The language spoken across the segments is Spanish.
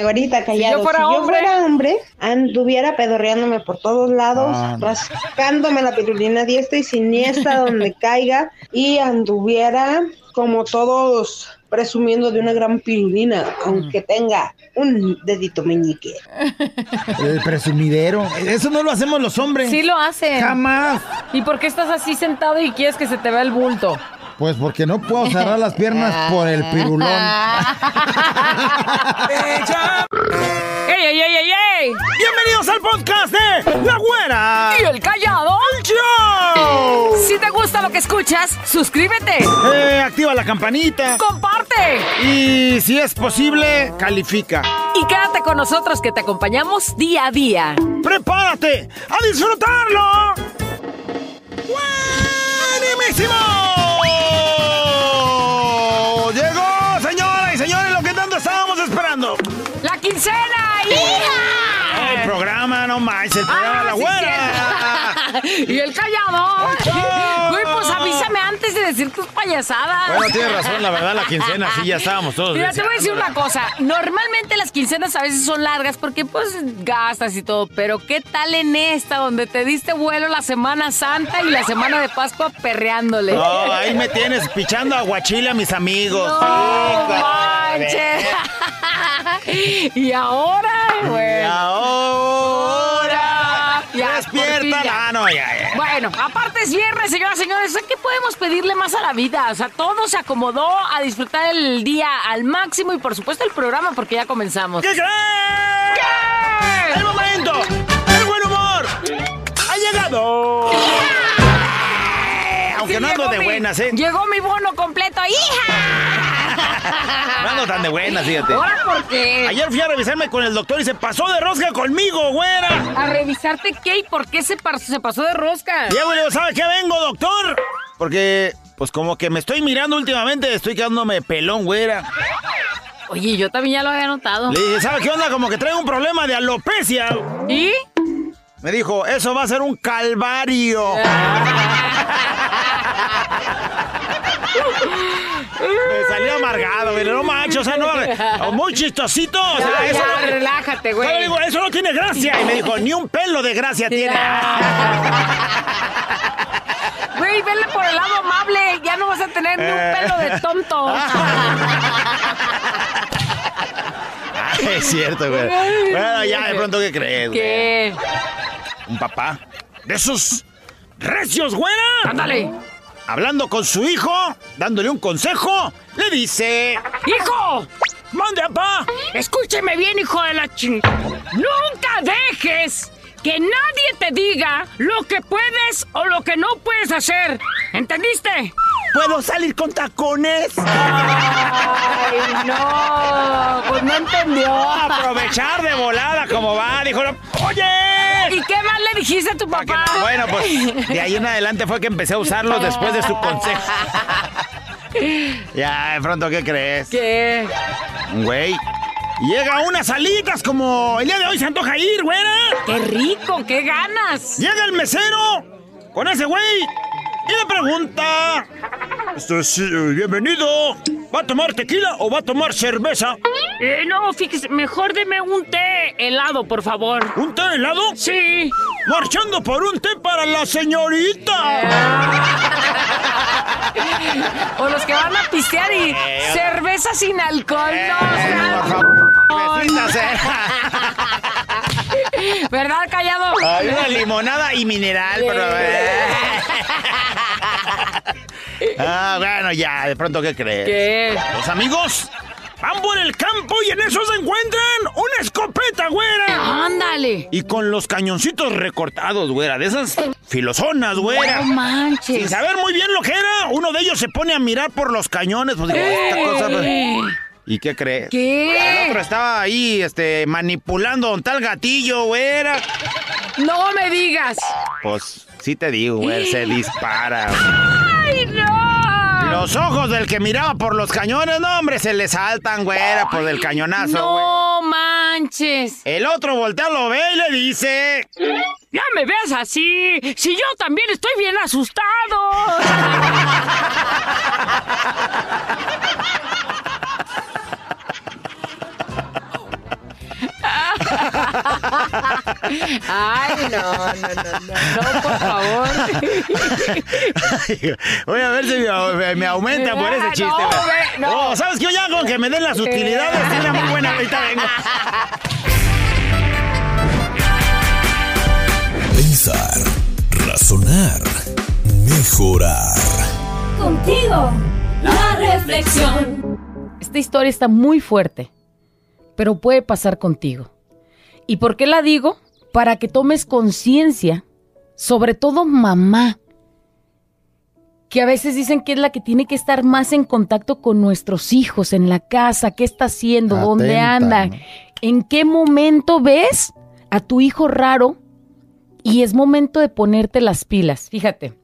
Ahorita callado. yo fuera hombre. fuera hombre, anduviera pedorreándome por todos lados, Ah, no. rascándome la pirulina diestra y siniestra donde caiga y anduviera como todos presumiendo de una gran pirulina, aunque tenga un dedito meñique. El presumidero. Eso no lo hacemos los hombres. Sí lo hacen. Jamás. ¿Y por qué estás así sentado y quieres que se te vea el bulto? Pues porque no puedo cerrar las piernas por el pirulón. ¡Ey, ey, ey, ey, ey! Bienvenidos al podcast de La Güera. ¿Y el callado? Show. Si te gusta lo que escuchas, suscríbete, Eh, activa la campanita. comparte Y si es posible, califica. y quédate con nosotros que te acompañamos día a día. ¡Prepárate a disfrutarlo! ¡Buenísimo! Quincena, hija! El programa, no más, el programa Ah, La Güera. ¿Y el callado? Antes de decir tus payasadas. Bueno, tienes razón, la verdad, la quincena, sí, ya estábamos todos. Mira, te voy a decir una cosa. Normalmente las quincenas a veces son largas porque pues gastas y todo. Pero ¿qué tal en esta donde te diste vuelo la Semana Santa y la Semana de Pascua perreándole? No, ahí me tienes pichando aguachile a mis amigos. No manches. y ahora, güey. Y ahora. Ya, ya. Ah, no, ya, ya. Bueno, aparte es viernes, señoras y señores. ¿Qué podemos pedirle más a la vida? O sea, todo se acomodó a disfrutar el día al máximo y por supuesto el programa porque ya comenzamos. ¿Qué crees? ¡El momento! ¡El buen humor! ¡Ha llegado! Aunque Sí, no ando de mi- buenas, ¿eh? Llegó mi bono completo, hija. No ando tan de buenas, fíjate. ¿Ahora por qué? Ayer fui a revisarme con el doctor y se pasó de rosca conmigo, güera. ¿A revisarte qué y por qué se, pasó de rosca? Y luego le digo, ¿sabe qué vengo, doctor? Porque, pues como que me estoy mirando últimamente, estoy quedándome pelón, güera. Oye, yo también ya lo había notado. Le dije, ¿sabe qué onda? Como que traigo un problema de alopecia. ¿Y? Me dijo, eso va a ser un calvario. Me salió amargado, güey. No manches, o sea, no. Muy chistosito. O sea, Ya, eso, ya, relájate, güey. digo, eso no tiene gracia. Y me dijo, ni un pelo de gracia tiene. Güey, vele por el lado amable. Ya no vas a tener ni un Eh. pelo de tonto. Ah, es cierto, güey. Bueno, ya de pronto, ¿qué crees, güey? ¿Qué? Un papá de esos recios, güera. Ándale. Hablando con su hijo, dándole un consejo, le dice... ¡Hijo! ¡Mande, papá! Escúcheme bien, hijo de la ching... Nunca dejes que nadie te diga lo que puedes o lo que no puedes hacer. ¿Entendiste? ¿Puedo salir con tacones? Ay, no. Pues no entendió. Aprovechar de volada como va, dijo, oye. ¿Y qué más le dijiste a tu papá? no- Bueno, pues de ahí en adelante fue que empecé a usarlos después de su consejo. Ya, de pronto, ¿qué crees? ¿Qué? Güey, llega unas alitas como el día de hoy se antoja ir, güera. ¡Qué rico! ¡Qué ganas! Llega el mesero con ese güey y le pregunta... Este, sí, eh, bienvenido. ¿Va a tomar tequila o va a tomar cerveza? Eh, no, fíjese, mejor deme un té helado, por favor. ¿Un té helado? Sí. Marchando por un té para la señorita. O los que van a pistear y cerveza sin alcohol. No, Eh, eh. ¿Verdad, callado? Hay una limonada y mineral, pero... Ah, bueno, ya, de pronto, ¿qué crees? ¿Qué? Los amigos van por el campo y en eso se encuentran una escopeta, güera. Ándale. Y con los cañoncitos recortados, güera, de esas filosonas, güera. No Sin manches. saber muy bien lo que era, uno de ellos se pone a mirar por los cañones. Pues digo, esta cosa. pues, Eh, ¿Y qué crees? El ¿Qué? otro estaba ahí, este, manipulando un tal gatillo, güera. No me digas. Pues, sí te digo, güey, se dispara. ¡Ay, no! Los ojos del que miraba por los cañones, no, hombre, se le saltan, güera, por el cañonazo, güey. No manches. El otro voltea, lo ve y le dice... Ya me ves así. Si yo también estoy bien asustado. Ay, no, no, no, no, no, por favor. Voy a ver si me, me aumenta por ese chiste. No, güey. güey, no. Oh, ¿Sabes qué? Ya con que me den las utilidades, tiene muy buena. Ahorita vengo. Pensar, razonar, mejorar. Contigo, la reflexión. Esta historia está muy fuerte, pero puede pasar contigo. ¿Y por qué la digo? Para que tomes conciencia, sobre todo mamá, que a veces dicen que es la que tiene que estar más en contacto con nuestros hijos en la casa, qué está haciendo, dónde anda, ¿no? en qué momento ves a tu hijo raro y es momento de ponerte las pilas. Fíjate,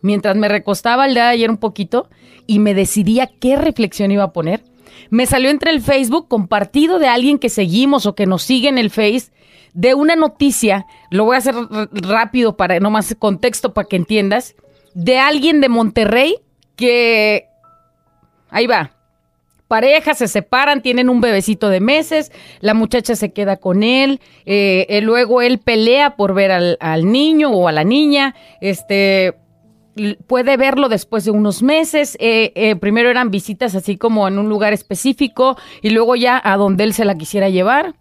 mientras me recostaba el día de ayer un poquito y me decidía qué reflexión iba a poner, me salió entre el Facebook compartido de alguien que seguimos o que nos sigue en el Face de una noticia, lo voy a hacer rápido para no más contexto para que entiendas, de alguien de Monterrey que ahí va. Parejas se separan, tienen un bebecito de meses, la muchacha se queda con él, eh, eh, luego él pelea por ver al, niño o a la niña, este puede verlo después de unos meses. eh, eh, primero eran visitas así como en un lugar específico y luego ya a donde él se la quisiera llevar.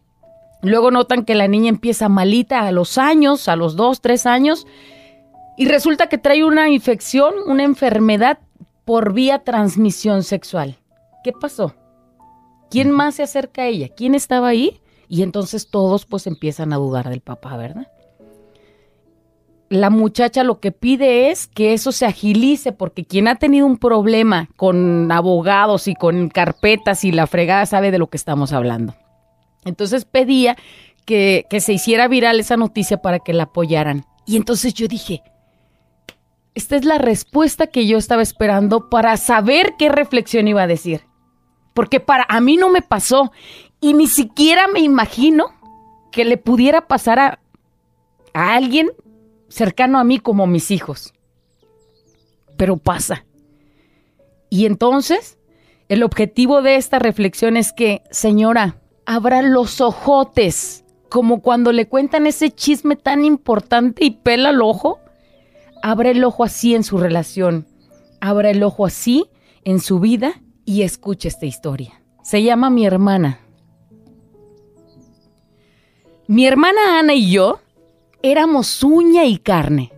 Luego notan que la niña empieza malita a los años, a los dos, tres años, y resulta que trae una infección, una enfermedad por vía transmisión sexual. ¿Qué pasó? ¿Quién más se acerca a ella? ¿Quién estaba ahí? Y entonces todos pues empiezan a dudar del papá, ¿verdad? La muchacha lo que pide es que eso se agilice porque quien ha tenido un problema con abogados y con carpetas y la fregada sabe de lo que estamos hablando. Entonces pedía que, se hiciera viral esa noticia para que la apoyaran. Y entonces yo dije, esta es la respuesta que yo estaba esperando para saber qué reflexión iba a decir. Porque para a mí no me pasó y ni siquiera me imagino que le pudiera pasar a, a alguien cercano a mí como mis hijos. Pero pasa. Y entonces, el objetivo de esta reflexión es que, señora, abra los ojotes, como cuando le cuentan ese chisme tan importante y pela el ojo. Abra el ojo así en su relación. Abra el ojo así en su vida y escuche esta historia. Se llama Mi hermana. Mi hermana Ana y yo éramos uña y carne.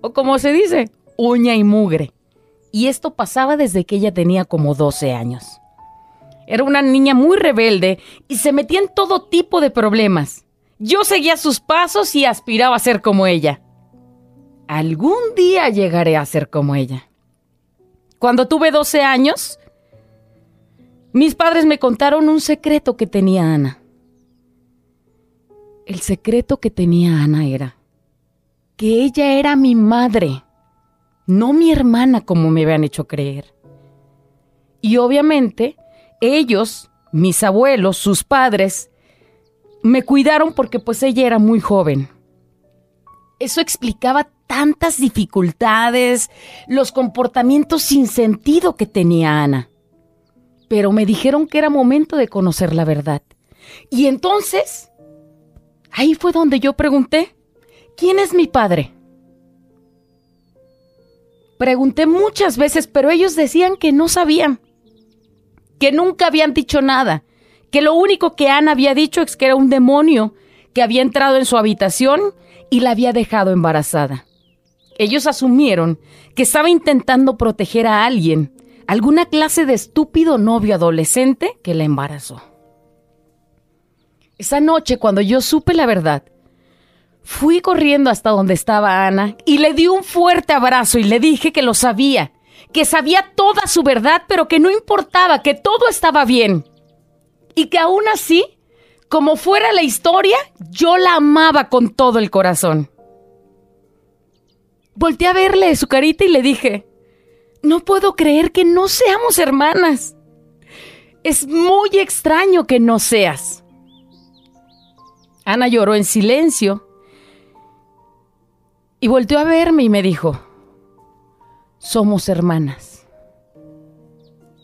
O como se dice, uña y mugre. Y esto pasaba desde que ella tenía como 12 años. Era una niña muy rebelde y se metía en todo tipo de problemas. Yo seguía sus pasos y aspiraba a ser como ella. Algún día llegaré a ser como ella. Cuando tuve 12 años, mis padres me contaron un secreto que tenía Ana. El secreto que tenía Ana era que ella era mi madre, no mi hermana como me habían hecho creer. Y obviamente, ellos, mis abuelos, sus padres, me cuidaron porque pues ella era muy joven. Eso explicaba tantas dificultades, los comportamientos sin sentido que tenía Ana. Pero me dijeron que era momento de conocer la verdad. Y entonces, ahí fue donde yo pregunté, ¿quién es mi padre? Pregunté muchas veces, pero ellos decían que no sabían, que nunca habían dicho nada, que lo único que Ana había dicho es que era un demonio que había entrado en su habitación y la había dejado embarazada. Ellos asumieron que estaba intentando proteger a alguien, alguna clase de estúpido novio adolescente que la embarazó. Esa noche, cuando yo supe la verdad, fui corriendo hasta donde estaba Ana y le di un fuerte abrazo y le dije que lo sabía, que sabía toda su verdad, pero que no importaba, que todo estaba bien. Y que aún así, como fuera la historia, yo la amaba con todo el corazón. Volté a verle su carita y le dije, no puedo creer que no seamos hermanas. Es muy extraño que no seas. Ana lloró en silencio y volteó a verme y me dijo, somos hermanas.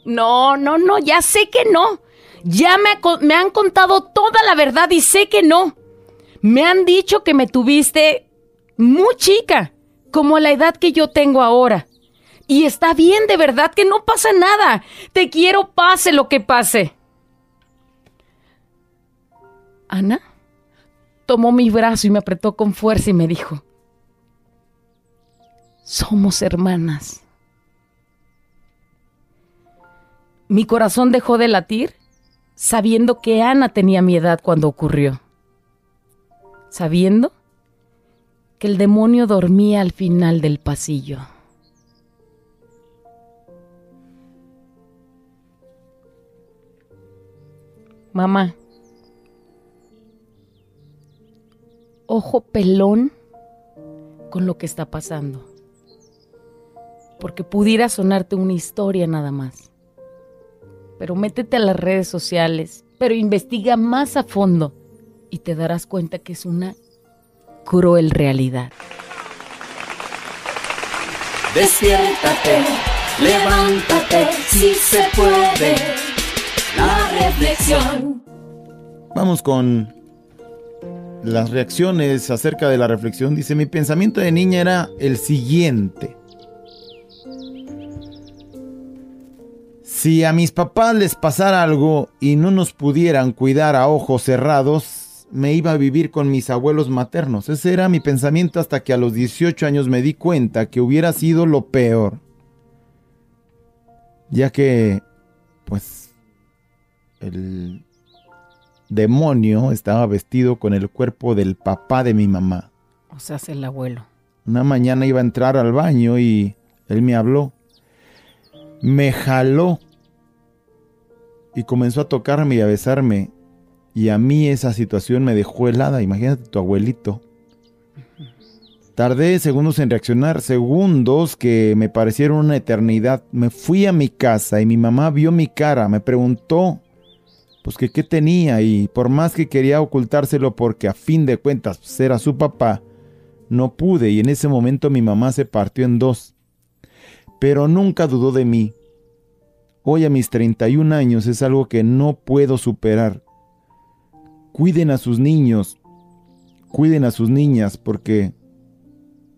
No, no, no, ya sé que no. Ya me, me han contado toda la verdad y sé que no. Me han dicho que me tuviste muy chica, como la edad que yo tengo ahora. Y está bien, de verdad que no pasa nada. Te quiero pase lo que pase. Ana tomó mi brazo y me apretó con fuerza y me dijo, somos hermanas. Mi corazón dejó de latir sabiendo que Ana tenía mi edad cuando ocurrió. Sabiendo que el demonio dormía al final del pasillo. Mamá, ojo pelón con lo que está pasando. Porque pudiera sonarte una historia nada más. Pero métete a las redes sociales, pero investiga más a fondo y te darás cuenta que es una cruel realidad. Despiértate, levántate, si se puede. La reflexión. Vamos con las reacciones acerca de la reflexión. Dice, mi pensamiento de niña era el siguiente. Si a mis papás les pasara algo y no nos pudieran cuidar a ojos cerrados, me iba a vivir con mis abuelos maternos. Ese era mi pensamiento hasta que a los 18 años me di cuenta que hubiera sido lo peor. Ya que, pues, el demonio estaba vestido con el cuerpo del papá de mi mamá. O sea, es el abuelo. Una mañana iba a entrar al baño y él me habló. Me jaló y comenzó a tocarme y a besarme. Y a mí esa situación me dejó helada. Imagínate tu abuelito. Tardé segundos en reaccionar, segundos que me parecieron una eternidad. Me fui a mi casa y mi mamá vio mi cara, me preguntó pues que qué tenía y por más que quería ocultárselo porque a fin de cuentas pues, era su papá, no pude y en ese momento mi mamá se partió en dos. Pero nunca dudó de mí. Hoy a mis 31 años es algo que no puedo superar. Cuiden a sus niños, cuiden a sus niñas porque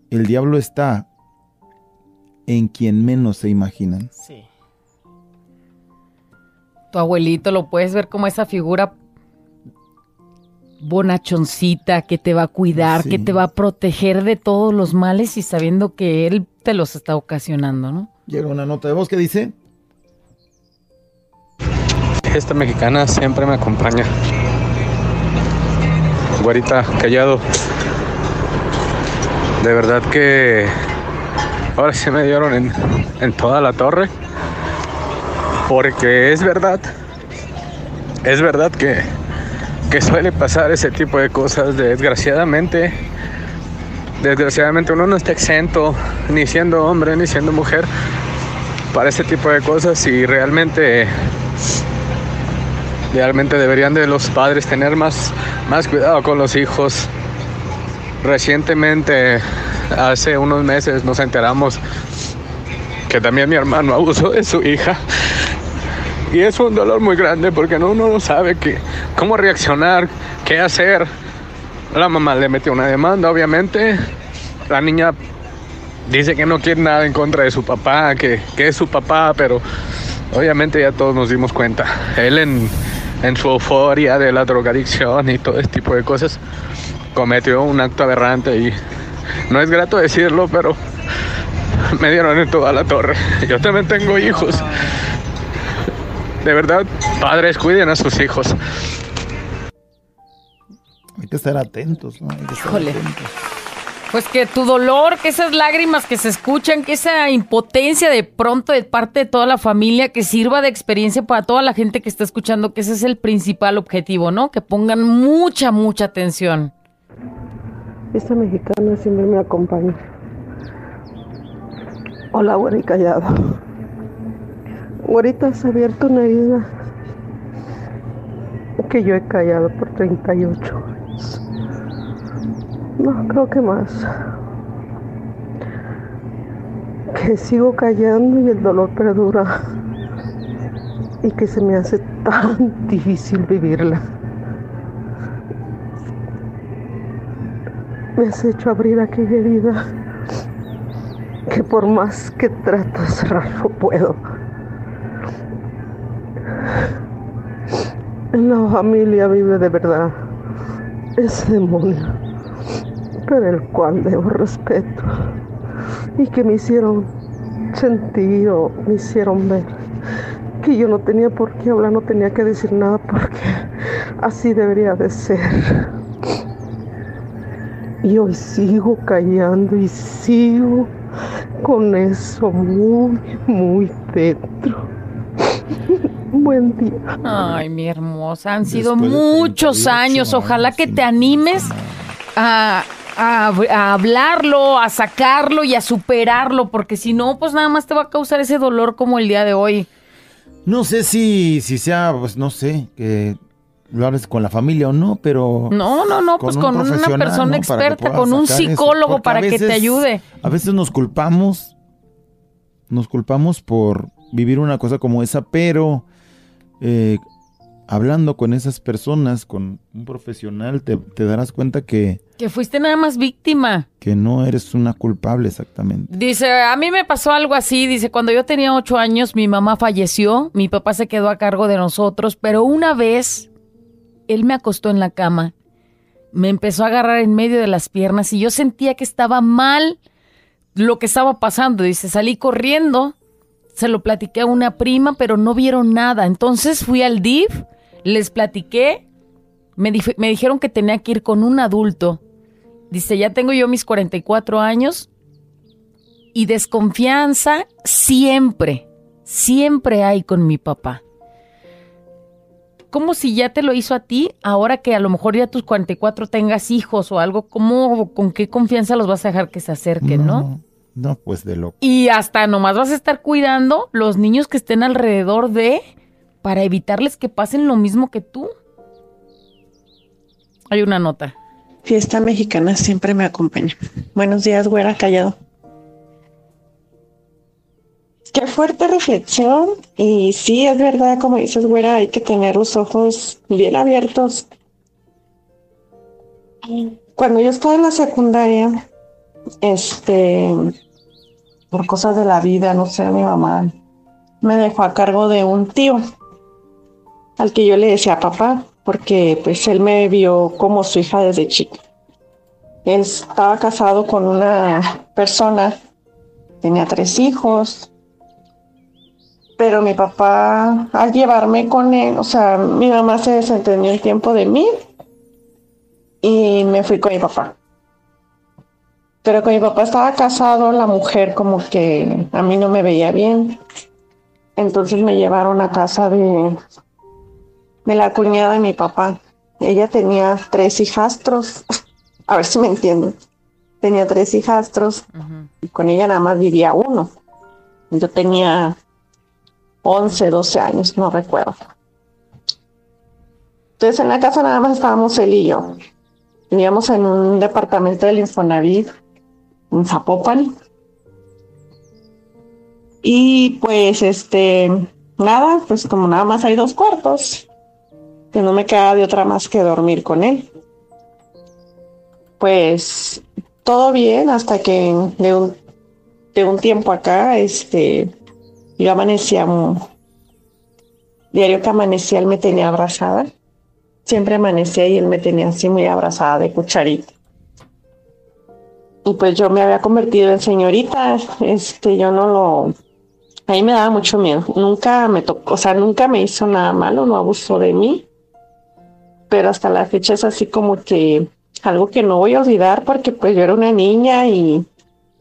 el diablo está en quien menos se imaginan. Sí. Tu abuelito lo puedes ver como esa figura bonachoncita que te va a cuidar, Sí. que te va a proteger de todos los males y sabiendo que él te los está ocasionando, ¿no? Llega una nota de voz que dice, Esta mexicana siempre me acompaña. Güerita, callado. De verdad que ahora sí me dieron en, en toda la torre. Porque es verdad. Es verdad que, que suele pasar ese tipo de cosas. Desgraciadamente. Desgraciadamente uno no está exento, ni siendo hombre, ni siendo mujer, para ese tipo de cosas. Y realmente Realmente deberían de los padres tener más, más cuidado con los hijos. Recientemente, hace unos meses, nos enteramos que también mi hermano abusó de su hija. Y es un dolor muy grande porque no- uno no sabe qué, cómo reaccionar, qué hacer. La mamá le metió una demanda, obviamente. La niña dice que no quiere nada en contra de su papá, que, que es su papá, pero obviamente ya todos nos dimos cuenta. Él en, en su euforia de la drogadicción y todo este tipo de cosas cometió un acto aberrante y no es grato decirlo, pero me dieron en toda la torre. Yo también tengo hijos. De verdad, padres, cuiden a sus hijos. hay que estar atentos, ¿no? Hay que estar Híjole. atentos. Pues que tu dolor, que esas lágrimas que se escuchan, que esa impotencia de pronto de parte de toda la familia, que sirva de experiencia para toda la gente que está escuchando, que ese es el principal objetivo, ¿no? Que pongan mucha, mucha atención. Esta mexicana siempre me acompaña. Hola, güera y callada. Güerita, has abierto una herida que yo he callado por 38 años. No, creo que más. Que sigo callando y el dolor perdura. Y que se me hace tan difícil vivirla. Me has hecho abrir aquella herida que por más que trato de cerrar no puedo. En la familia vive de verdad ese demonio, pero el cual debo respeto y que me hicieron sentir o me hicieron ver que yo no tenía por qué hablar, no tenía que decir nada porque así debería de ser. Y hoy sigo callando y sigo con eso muy, muy dentro. Buen día. Ay, mi hermosa, han sido Después muchos 38 años. Ojalá años, que te animes a, a- a hablarlo, a sacarlo y a superarlo, porque si no, pues nada más te va a causar ese dolor como el día de hoy. No sé si, si sea, pues no sé, que lo hables con la familia o no, pero... No, no, no, pues un con una persona experta, con un eso, psicólogo para que te ayude. A veces nos culpamos, nos culpamos por vivir una cosa como esa, pero eh, hablando con esas personas, con un profesional, te, te darás cuenta que, Que fuiste nada más víctima. que no eres una culpable exactamente. Dice, a mí me pasó algo así. Dice, cuando yo tenía ocho años, mi mamá falleció, mi papá se quedó a cargo de nosotros, pero una vez él me acostó en la cama, me empezó a agarrar en medio de las piernas y yo sentía que estaba mal lo que estaba pasando. Dice, salí corriendo, se lo platiqué a una prima, pero no vieron nada. Entonces fui al DIF, les platiqué, me, me dijeron que tenía que ir con un adulto. Dice, ya tengo yo mis 44 años y desconfianza siempre, siempre hay con mi papá. Como si ya te lo hizo a ti, ahora que a lo mejor ya tus 44 tengas hijos o algo, ¿cómo, con qué confianza los vas a dejar que se acerquen, no? No, pues de lo... Y hasta nomás vas a estar cuidando los niños que estén alrededor de para evitarles que pasen lo mismo que tú. Hay una nota. Fiesta mexicana siempre me acompaña. Buenos días, güera, callado. Qué fuerte reflexión. Y sí, es verdad, como dices, güera, hay que tener los ojos bien abiertos. Cuando yo estaba en la secundaria, este, por cosas de la vida, no sé, mi mamá me dejó a cargo de un tío al que yo le decía papá, porque pues él me vio como su hija desde chica. Él estaba casado con una persona, tenía tres hijos, pero mi papá al llevarme con él, o sea, mi mamá se desentendió un tiempo de mí y me fui con mi papá. Pero con mi papá estaba casado, la mujer como que a mí no me veía bien. Entonces me llevaron a casa de, de la cuñada de mi papá. Ella tenía tres hijastros. A ver si me entienden. Tenía tres hijastros y con ella nada más vivía uno. Yo tenía 11, 12 años, no recuerdo. Entonces en la casa nada más estábamos él y yo. Vivíamos en un departamento del Infonavit, en Zapopan. Y pues este, nada, pues como nada más hay dos cuartos, que no me queda de otra más que dormir con él. Pues todo bien hasta que de un, de un tiempo acá, este, yo amanecía, diario que amanecía, él me tenía abrazada. Siempre amanecía y él me tenía así muy abrazada de cucharita. Y pues yo me había convertido en señorita, este, yo no lo, a mí me daba mucho miedo. Nunca me tocó, o sea, nunca me hizo nada malo, no abusó de mí. Pero hasta la fecha es así como que algo que no voy a olvidar porque pues yo era una niña y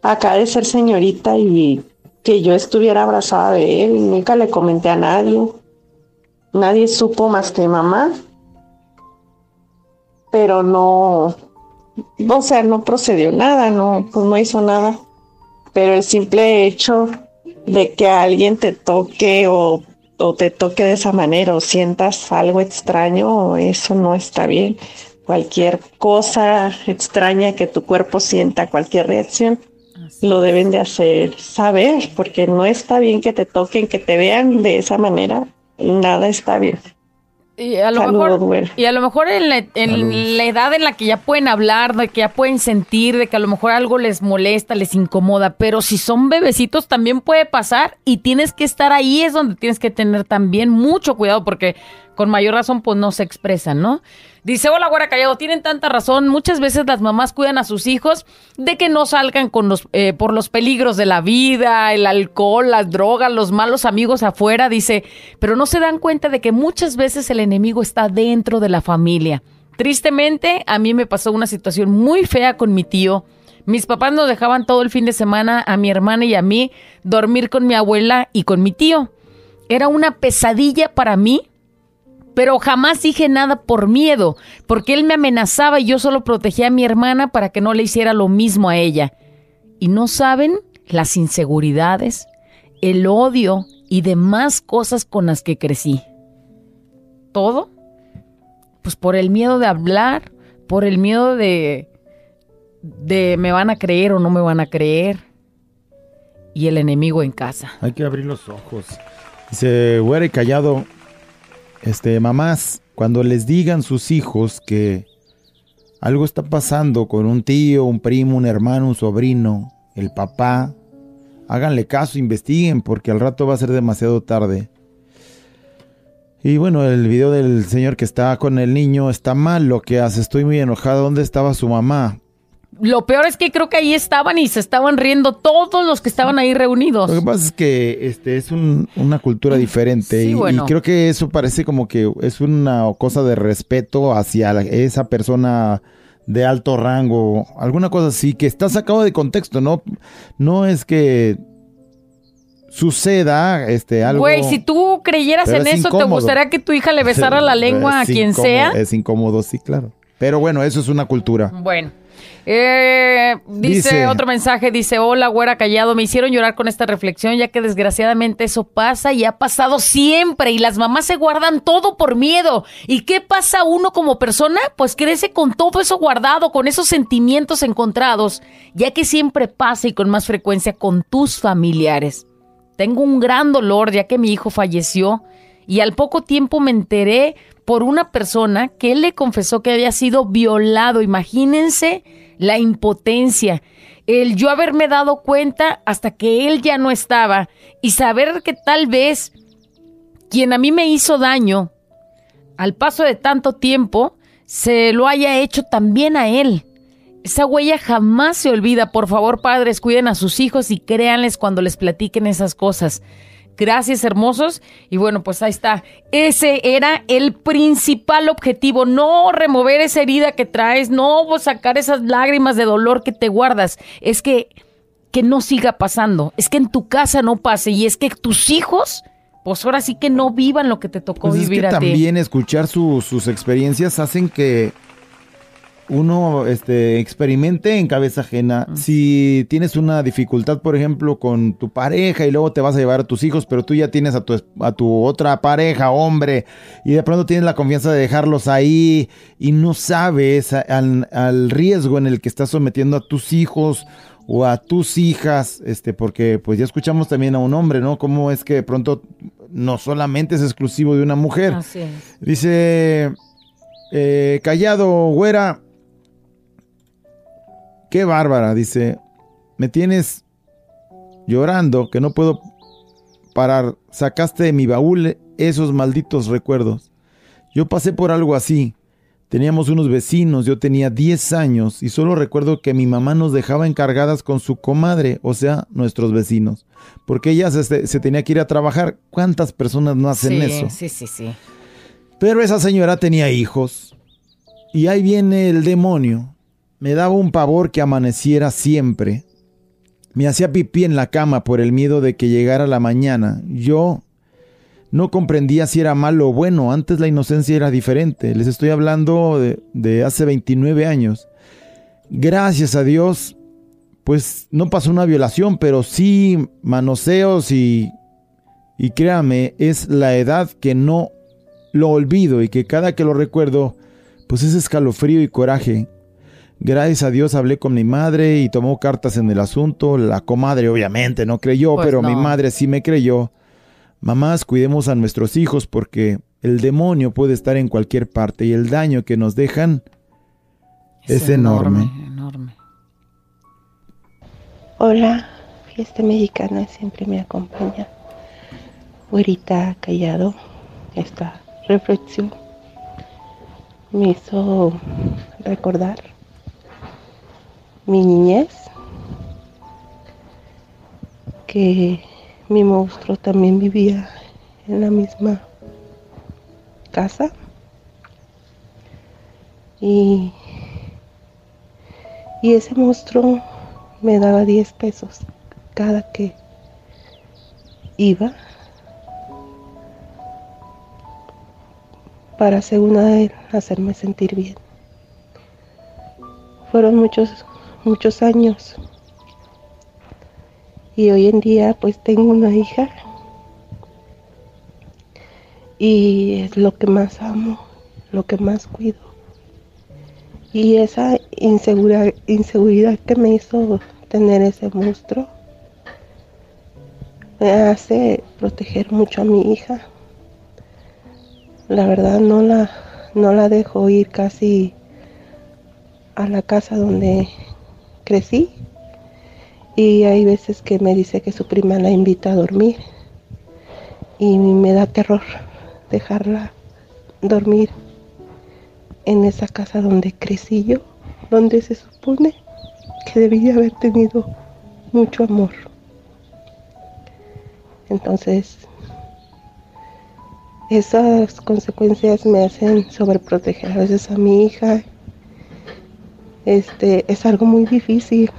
acá de ser señorita y que yo estuviera abrazada de él, nunca le comenté a nadie. Nadie supo más que mamá. Pero no, o sea, no procedió nada, no, pues no hizo nada. Pero el simple hecho de que alguien te toque o, o te toque de esa manera o sientas algo extraño, eso no está bien. Cualquier cosa extraña que tu cuerpo sienta, cualquier reacción, lo deben de hacer saber, porque no está bien que te toquen, que te vean de esa manera, nada está bien. Y a lo Saludos, mejor, y a lo mejor en, la, en la edad en la que ya pueden hablar, de que ya pueden sentir, de que a lo mejor algo les molesta, les incomoda, pero si son bebecitos también puede pasar y tienes que estar ahí, es donde tienes que tener también mucho cuidado porque con mayor razón pues no se expresan, ¿no? Dice, hola, güera callado, tienen tanta razón. Muchas veces las mamás cuidan a sus hijos de que no salgan con los, eh, por los peligros de la vida, el alcohol, las drogas, los malos amigos afuera, dice, pero no se dan cuenta de que muchas veces el enemigo está dentro de la familia. Tristemente, a mí me pasó una situación muy fea con mi tío. Mis papás nos dejaban todo el fin de semana a mi hermana y a mí dormir con mi abuela y con mi tío. Era una pesadilla para mí pero jamás dije nada por miedo, porque él me amenazaba y yo solo protegía a mi hermana para que no le hiciera lo mismo a ella. Y no saben las inseguridades, el odio y demás cosas con las que crecí. ¿Todo? Pues por el miedo de hablar, por el miedo de de me van a creer o no me van a creer. Y el enemigo en casa. Hay que abrir los ojos. Dice, y callado, este, mamás, cuando les digan sus hijos que algo está pasando con un tío, un primo, un hermano, un sobrino, el papá, háganle caso, investiguen, porque al rato va a ser demasiado tarde. Y bueno, el video del señor que está con el niño está mal lo que hace. Estoy muy enojado. ¿Dónde estaba su mamá? Lo peor es que creo que ahí estaban y se estaban riendo todos los que estaban ahí reunidos. Lo que pasa es que este es un- una cultura diferente Sí, y, bueno. y creo que eso parece como que es una cosa de respeto hacia la- esa persona de alto rango, alguna cosa así que está sacado de contexto, no no es que suceda este algo Güey, si tú creyeras en es eso, ¿te gustaría que tu hija le besara la lengua a quien incómodo, sea? Es incómodo, sí, claro. Pero bueno, eso es una cultura. Bueno. Eh, dice, Dice- otro mensaje, dice, hola, güera callado, me hicieron llorar con esta reflexión, ya que desgraciadamente eso pasa y ha pasado siempre y las mamás se guardan todo por miedo. ¿Y qué pasa uno como persona? Pues crece con todo eso guardado, con esos sentimientos encontrados, ya que siempre pasa y con más frecuencia con tus familiares. Tengo un gran dolor ya que mi hijo falleció y al poco tiempo me enteré por una persona que él le confesó que había sido violado. Imagínense la impotencia, el yo haberme dado cuenta hasta que él ya no estaba y saber que tal vez quien a mí me hizo daño al paso de tanto tiempo se lo haya hecho también a él. Esa huella jamás se olvida. Por favor, padres, cuiden a sus hijos y créanles cuando les platiquen esas cosas. Gracias, hermosos. Y bueno, pues ahí está. Ese era el principal objetivo. No remover esa herida que traes, no sacar esas lágrimas de dolor que te guardas. Es que, que no siga pasando. Es que en tu casa no pase. Y es que tus hijos, pues ahora sí que no vivan lo que te tocó Pues es vivir que a ti. también escuchar su- sus experiencias hacen que uno este, experimente en cabeza ajena. Si tienes una dificultad, por ejemplo, con tu pareja y luego te vas a llevar a tus hijos, pero tú ya tienes a tu, a tu otra pareja, hombre, y de pronto tienes la confianza de dejarlos ahí y no sabes al, al riesgo en el que estás sometiendo a tus hijos o a tus hijas, este, porque pues ya escuchamos también a un hombre, ¿no? Cómo es que de pronto no solamente es exclusivo de una mujer. Así es. Dice, eh, callado, güera. Qué bárbara, dice. Me tienes llorando que no puedo parar. Sacaste de mi baúl esos malditos recuerdos. Yo pasé por algo así. Teníamos unos vecinos, yo tenía 10 años y solo recuerdo que mi mamá nos dejaba encargadas con su comadre, o sea, nuestros vecinos, porque ella se, se tenía que ir a trabajar. ¿Cuántas personas no hacen sí, eso? Sí, sí, sí. Pero esa señora tenía hijos. Y ahí viene el demonio. Me daba un pavor que amaneciera siempre. Me hacía pipí en la cama por el miedo de que llegara la mañana. Yo no comprendía si era malo o bueno. Antes la inocencia era diferente. Les estoy hablando de, hace 29 años. Gracias a Dios, pues no pasó una violación, pero sí manoseos y... Y créame, es la edad que no lo olvido y que cada que lo recuerdo, pues es escalofrío y coraje. Gracias a Dios hablé con mi madre y tomó cartas en el asunto. La comadre obviamente no creyó, Pues pero mi madre sí me creyó. Mamás, cuidemos a nuestros hijos porque El demonio puede estar en cualquier parte y el daño que nos dejan es, enorme. enorme. Hola, fiesta mexicana siempre me acompaña. Güerita callado, esta reflexión me hizo recordar mi niñez, que mi monstruo también vivía en la misma casa y, y ese monstruo me daba 10 pesos cada que iba para según él hacerme sentir bien. Fueron muchos, muchos años. Y hoy en día pues tengo una hija. Y es lo que más amo, lo que más cuido. Y esa inseguridad, inseguridad que me hizo tener ese monstruo me hace proteger mucho a mi hija la verdad no la, no la dejo ir casi a la casa donde crecí y hay veces que me dice que su prima la invita a dormir y me da terror dejarla dormir en esa casa donde crecí yo, donde se supone que debía haber tenido mucho amor. Entonces esas consecuencias me hacen sobreproteger a veces a mi hija. Este es algo muy difícil,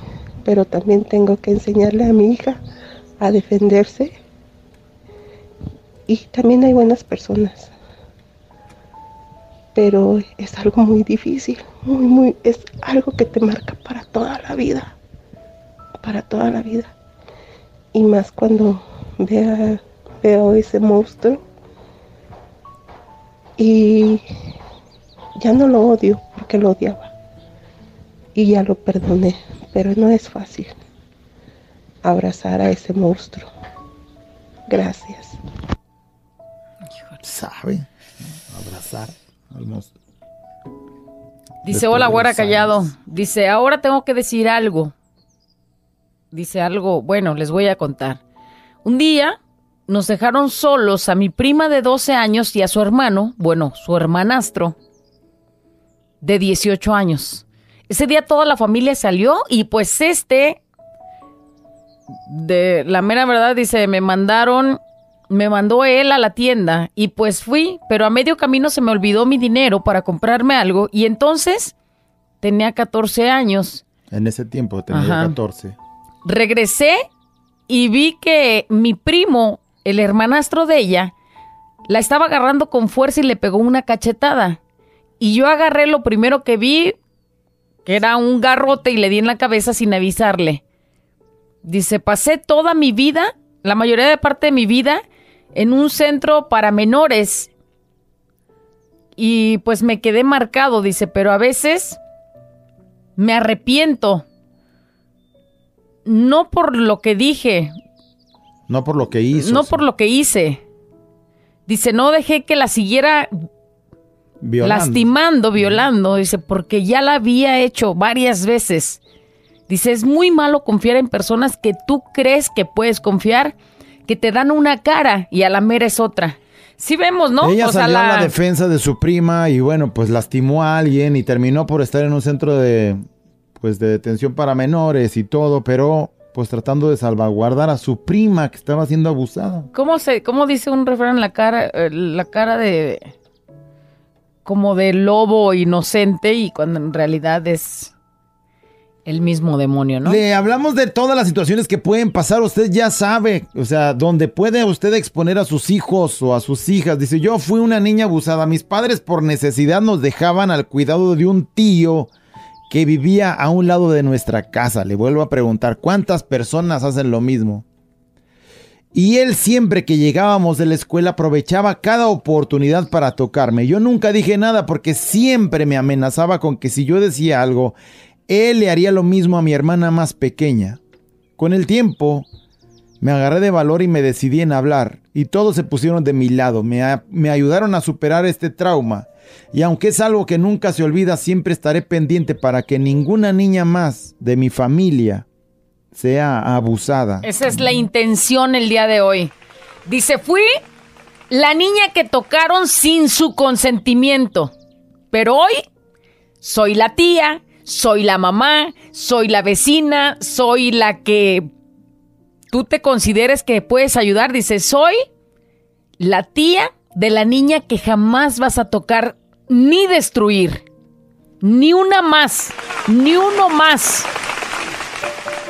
pero también tengo que enseñarle a mi hija a defenderse. Y también hay buenas personas. Pero es algo muy difícil, muy, muy, es algo que te marca para toda la vida. Para toda la vida. Y más cuando veo ese monstruo y ya no lo odio porque lo odiaba. Y ya lo perdoné, pero no es fácil abrazar a ese monstruo. Gracias. ¿Sabe? Abrazar al monstruo. Dice, Después hola, güera callado. Dice, ahora tengo que decir algo. Dice algo, bueno, les voy a contar. Un día nos dejaron solos a mi prima de 12 años y a su hermano, bueno, su hermanastro, de 18 años. Ese día toda la familia salió y pues este, de la mera verdad, dice, me mandaron, me mandó él a la tienda y pues fui, pero a medio camino se me olvidó mi dinero para comprarme algo y entonces tenía 14 años. En ese tiempo tenía Ajá. 14. Regresé y vi que mi primo, el hermanastro de ella, la estaba agarrando con fuerza y le pegó una cachetada. Y yo agarré lo primero que vi, era un garrote, y le di en la cabeza sin avisarle. Dice, pasé toda mi vida, la mayoría de parte de mi vida, en un centro para menores. Y pues me quedé marcado, dice, pero a veces me arrepiento. No por lo que dije, No por lo que hizo. no por lo que hice. Dice, no dejé que la siguiera violando. lastimando, violando. Dice, porque ya la había hecho varias veces. Dice, es muy malo confiar en personas que tú crees que puedes confiar, que te dan una cara y a la mera es otra. Sí vemos, ¿no? Ella O sea, salió a la- la defensa de su prima y bueno, pues lastimó a alguien y terminó por estar en un centro de pues de detención para menores y todo, pero pues tratando de salvaguardar a su prima que estaba siendo abusada. ¿Cómo se, cómo dice un refrán la cara, eh, la cara de como de lobo inocente y cuando en realidad es el mismo demonio, ¿no? Le hablamos de todas las situaciones que pueden pasar, usted ya sabe, o sea, donde puede usted exponer a sus hijos o a sus hijas. Dice, yo fui una niña abusada, mis padres por necesidad nos dejaban al cuidado de un tío que vivía a un lado de nuestra casa. Le vuelvo a preguntar, ¿cuántas personas hacen lo mismo? Y él siempre que llegábamos de la escuela aprovechaba cada oportunidad para tocarme. Yo nunca dije nada porque siempre me amenazaba con que si yo decía algo, él le haría lo mismo a mi hermana más pequeña. Con el tiempo, Me agarré de valor y me decidí en hablar, y todos se pusieron de mi lado, me, me ayudaron a superar este trauma. Y aunque es algo que nunca se olvida, siempre estaré pendiente para que ninguna niña más de mi familia sea abusada. Esa es la intención el día de hoy. Dice, fui la niña que tocaron sin su consentimiento. Pero hoy soy la tía, soy la mamá, soy la vecina, soy la que tú te consideres que puedes ayudar. Dice, soy la tía de la niña que jamás vas a tocar ni destruir. Ni una más, ni uno más.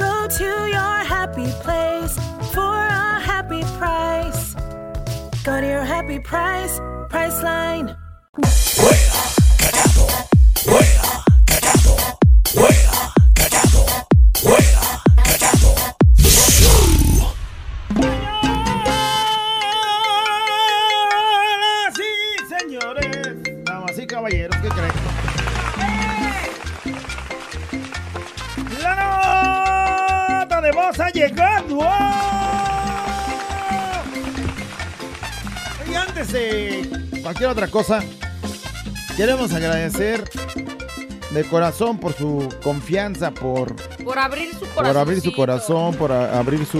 Go to your happy place for a happy price. Go to your happy price, Priceline. Sí, antes de cualquier otra cosa, queremos agradecer de corazón por su confianza, por, Por abrir su por corazón. abrir su corazón, por a- abrir su,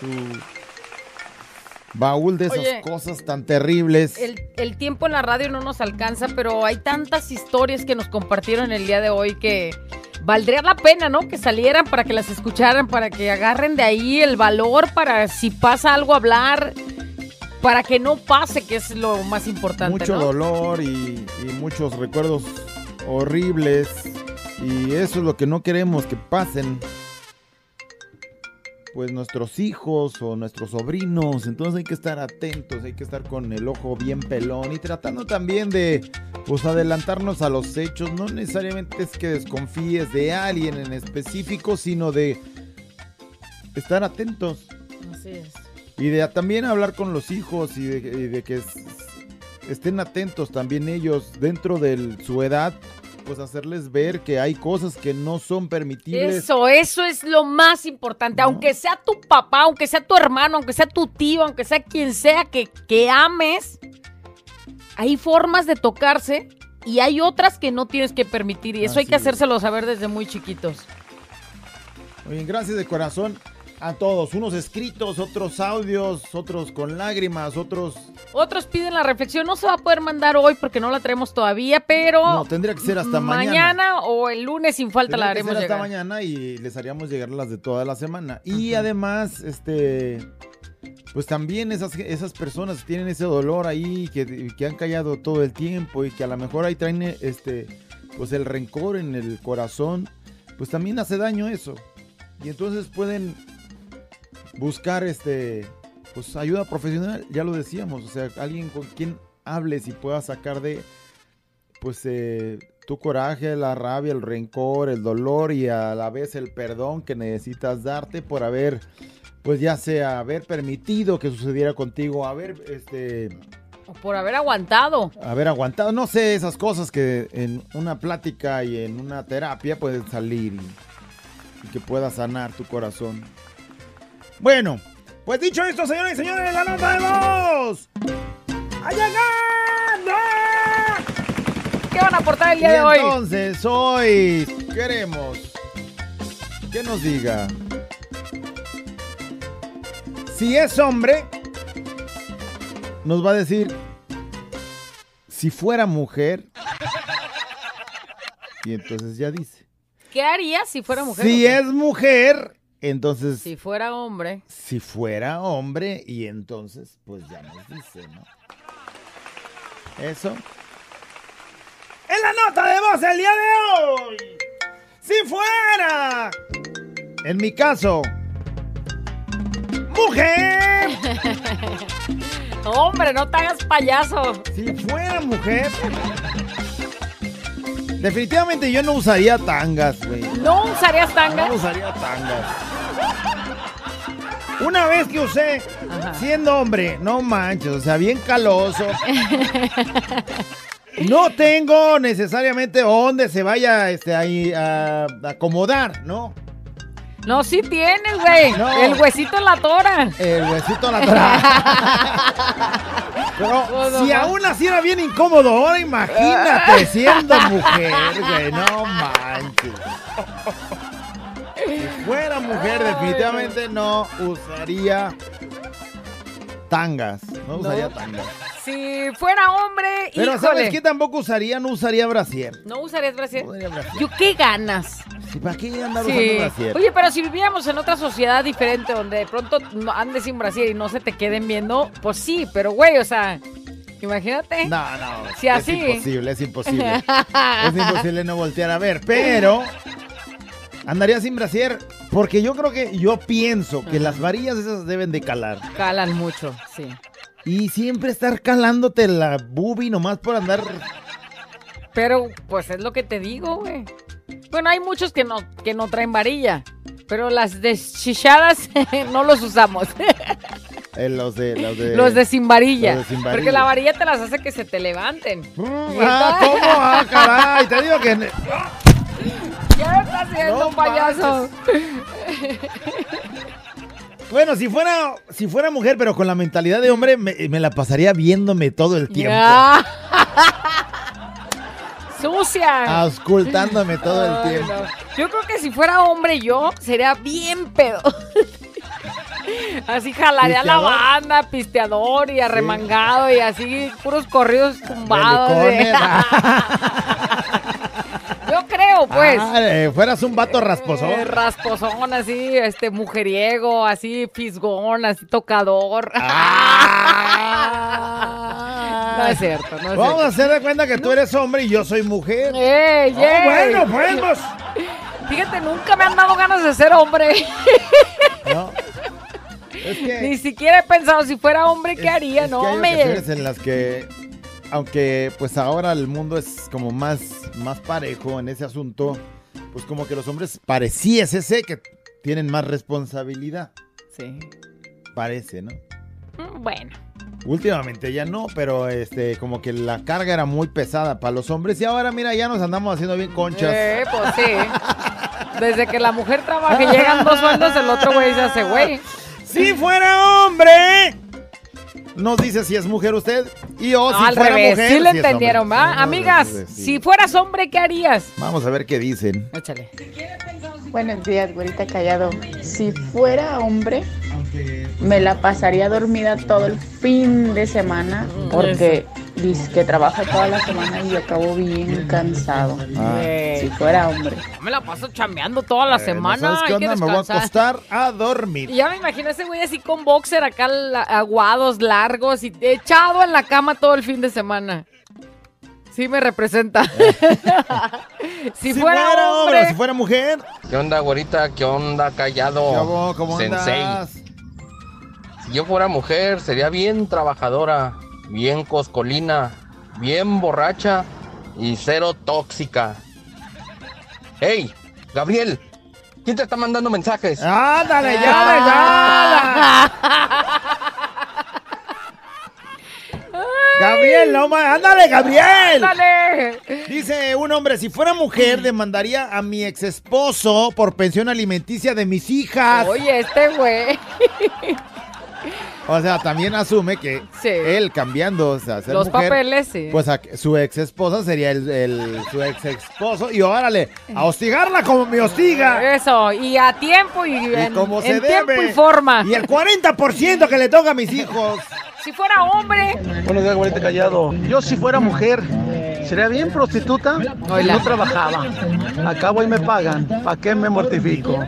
su baúl de esas Oye. cosas tan terribles. El, el tiempo en la radio no nos alcanza, pero hay tantas historias que nos compartieron el día de hoy que valdría la pena, ¿no? Que salieran para que las escucharan, para que agarren de ahí el valor para si pasa algo hablar, para que no pase, que es lo más importante, mucho ¿no? dolor y, y muchos recuerdos horribles. Y eso es lo que no queremos que pasen. Pues nuestros hijos o nuestros sobrinos. Entonces hay que estar atentos, hay que estar con el ojo bien pelón y tratando también de pues adelantarnos a los hechos. No necesariamente es que desconfíes de alguien en específico, sino de estar atentos. Así es. Y de también hablar con los hijos y de, y de que estén atentos también ellos dentro de su edad, pues hacerles ver que hay cosas que no son permitibles. Eso, eso es lo más importante. Aunque sea tu papá, aunque sea tu hermano, aunque sea tu tío, aunque sea quien sea que, que ames, hay formas de tocarse y hay otras que no tienes que permitir. Y eso hay que es. hacérselo saber desde muy chiquitos. Oye, gracias de corazón a todos. Unos escritos, otros audios, otros con lágrimas, otros... Otros piden la reflexión. No se va a poder mandar hoy porque no la traemos todavía, pero No, tendría que ser hasta mañana. o el lunes sin falta la Tendría que haremos ser hasta mañana y les haríamos llegar las de toda la semana. Y además, este, pues también esas, esas personas que tienen ese dolor ahí, que, que han callado todo el tiempo y que a lo mejor ahí traen este, pues el rencor en el corazón, pues también hace daño eso. Y entonces pueden buscar este, pues ayuda profesional, ya lo decíamos, o sea, alguien con quien hables y puedas sacar de, pues eh, tu coraje, la rabia, el rencor, el dolor y a la vez el perdón que necesitas darte por haber, pues ya sea haber permitido que sucediera contigo, haber, este, O por haber aguantado. haber aguantado, no sé, esas cosas que en una plática y en una terapia pueden salir y, y que pueda sanar tu corazón. Bueno, Pues dicho esto, señores y señores, la nota de voz. ¿Qué van a aportar el y día de hoy? entonces hoy queremos que nos diga si es hombre, nos va a decir si fuera mujer. Y entonces ya dice. ¿Qué haría si fuera mujer? Si es mujer, entonces Si fuera hombre. si fuera hombre y entonces pues ya nos dice, ¿no? Eso. En la nota de voz el día de hoy. Si fuera En mi caso, mujer. Hombre, no te hagas payaso. Si fuera mujer. Definitivamente yo no usaría tangas, güey. ¿No usarías tanga? No usaría tangas. Una vez que usé, siendo hombre, no manches, o sea, bien caloso. No tengo necesariamente dónde se vaya este, ahí a, a acomodar, ¿no? No, sí tienes, güey. No. El huesito en la tora. El huesito en la tora. Pero si aún así era bien incómodo, ahora imagínate siendo mujer, güey, no manches. Si fuera mujer, definitivamente no usaría tangas. No usaría tangas. Si fuera hombre, Pero híjole. ¿sabes qué tampoco usaría? No usaría brasier. ¿No usarías brasier? usaría brasier. ¿Yo qué ganas? ¿Sí, ¿Para qué andar Sí. usando brasier? Oye, pero si viviéramos en otra sociedad diferente donde de pronto no andes sin brasier y no se te queden viendo, pues sí, pero güey, o sea, imagínate. No, no. Si así. Es imposible, es imposible. es imposible no voltear a ver, pero andaría sin brasier porque yo creo que, yo pienso que las varillas esas deben de calar. Calan mucho, sí. Y siempre estar calándote la boobie nomás por andar... Pero, pues es lo que te digo, güey. Bueno, hay muchos que no, que no traen varilla. Pero las deschichadas no los usamos. eh, los de... Los de, los de sin varilla. los de sin varilla. Porque la varilla te las hace que se te levanten. Y Ah, ¿cómo? Ah, caray, te digo que... ¿Qué está haciendo, No payaso? Bueno, si fuera, si fuera mujer, pero con la mentalidad de hombre, me, me la pasaría viéndome todo el tiempo. Ya. Sucia. Auscultándome todo el tiempo. no. Yo creo que si fuera hombre yo, sería bien pedo. Así jalaría la banda, pisteador y arremangado y así puros corridos tumbados. Pues. Ah, eh, fueras un vato rasposón. Eh, rasposón, así, este, mujeriego, así, fisgón, así, tocador. no es cierto, no es Vamos a hacer de cuenta que tú eres hombre y yo soy mujer. ¡Ey, Oh, ey! bueno, pues, pues. Fíjate, nunca me han dado ganas de ser hombre. No. Es que, Ni siquiera he pensado si fuera hombre, ¿qué haría? es no, que hay me. en las que, aunque pues ahora el mundo es como más, más parejo en ese asunto, pues como que los hombres pareciese ser que tienen más responsabilidad. Sí. Parece, ¿no? Mm, Bueno. Últimamente ya no, pero este, como que la carga era muy pesada para los hombres y ahora mira, ya nos andamos haciendo bien conchas. Eh, pues sí. Desde que la mujer trabaja y llegan dos sueldos, el otro güey se hace güey. Si fuera hombre, nos dice si es mujer usted y o No, si al fuera revés, mujer. sí le si entendieron, ¿va? No, Amigas, sí. si fueras hombre, ¿qué harías? Vamos a ver qué dicen. Échale. Buenos días, güerita callado. Si fuera hombre, me la pasaría dormida todo el fin de semana porque dice que trabaja toda la semana y yo acabo bien cansado. Ah. Si fuera hombre. Yo me la paso chambeando toda la Eh, ¿no semana. ¿Sabes qué hay que onda? Me voy a acostar a dormir. Y ya me imagino ese güey así con boxer acá aguados, largos y echado en la cama todo el fin de semana. Sí me representa. si, fuera, hombre, si fuera mujer. ¿Qué onda, güerita? ¿Qué onda, callado? ¿Qué? ¿Cómo Sensei. Si yo fuera mujer, sería bien trabajadora, bien coscolina, bien borracha y cero tóxica. ¡Hey, Gabriel! ¿Quién te está mandando mensajes? ¡Ándale, Ah. Gabriel, no más. ¡Ándale, Gabriel! ¡Ándale! Dice un hombre, si fuera mujer, demandaría a mi ex esposo por pensión alimenticia de mis hijas. Oye, este güey. O sea, también asume que Sí. él cambiando, o sea, ser Los mujer, papeles, sí. Pues a- su ex esposa sería el, el- su ex esposo. Y órale, a hostigarla como me hostiga. Eso, y a tiempo y, Y en, como se en tiempo y forma. Y el 40% que le toca a mis hijos. Si fuera hombre, Buenos días, güerita callado. Yo si fuera mujer, Sería bien prostituta y no trabajaba. Acabo y me pagan. ¿Para qué me mortifico?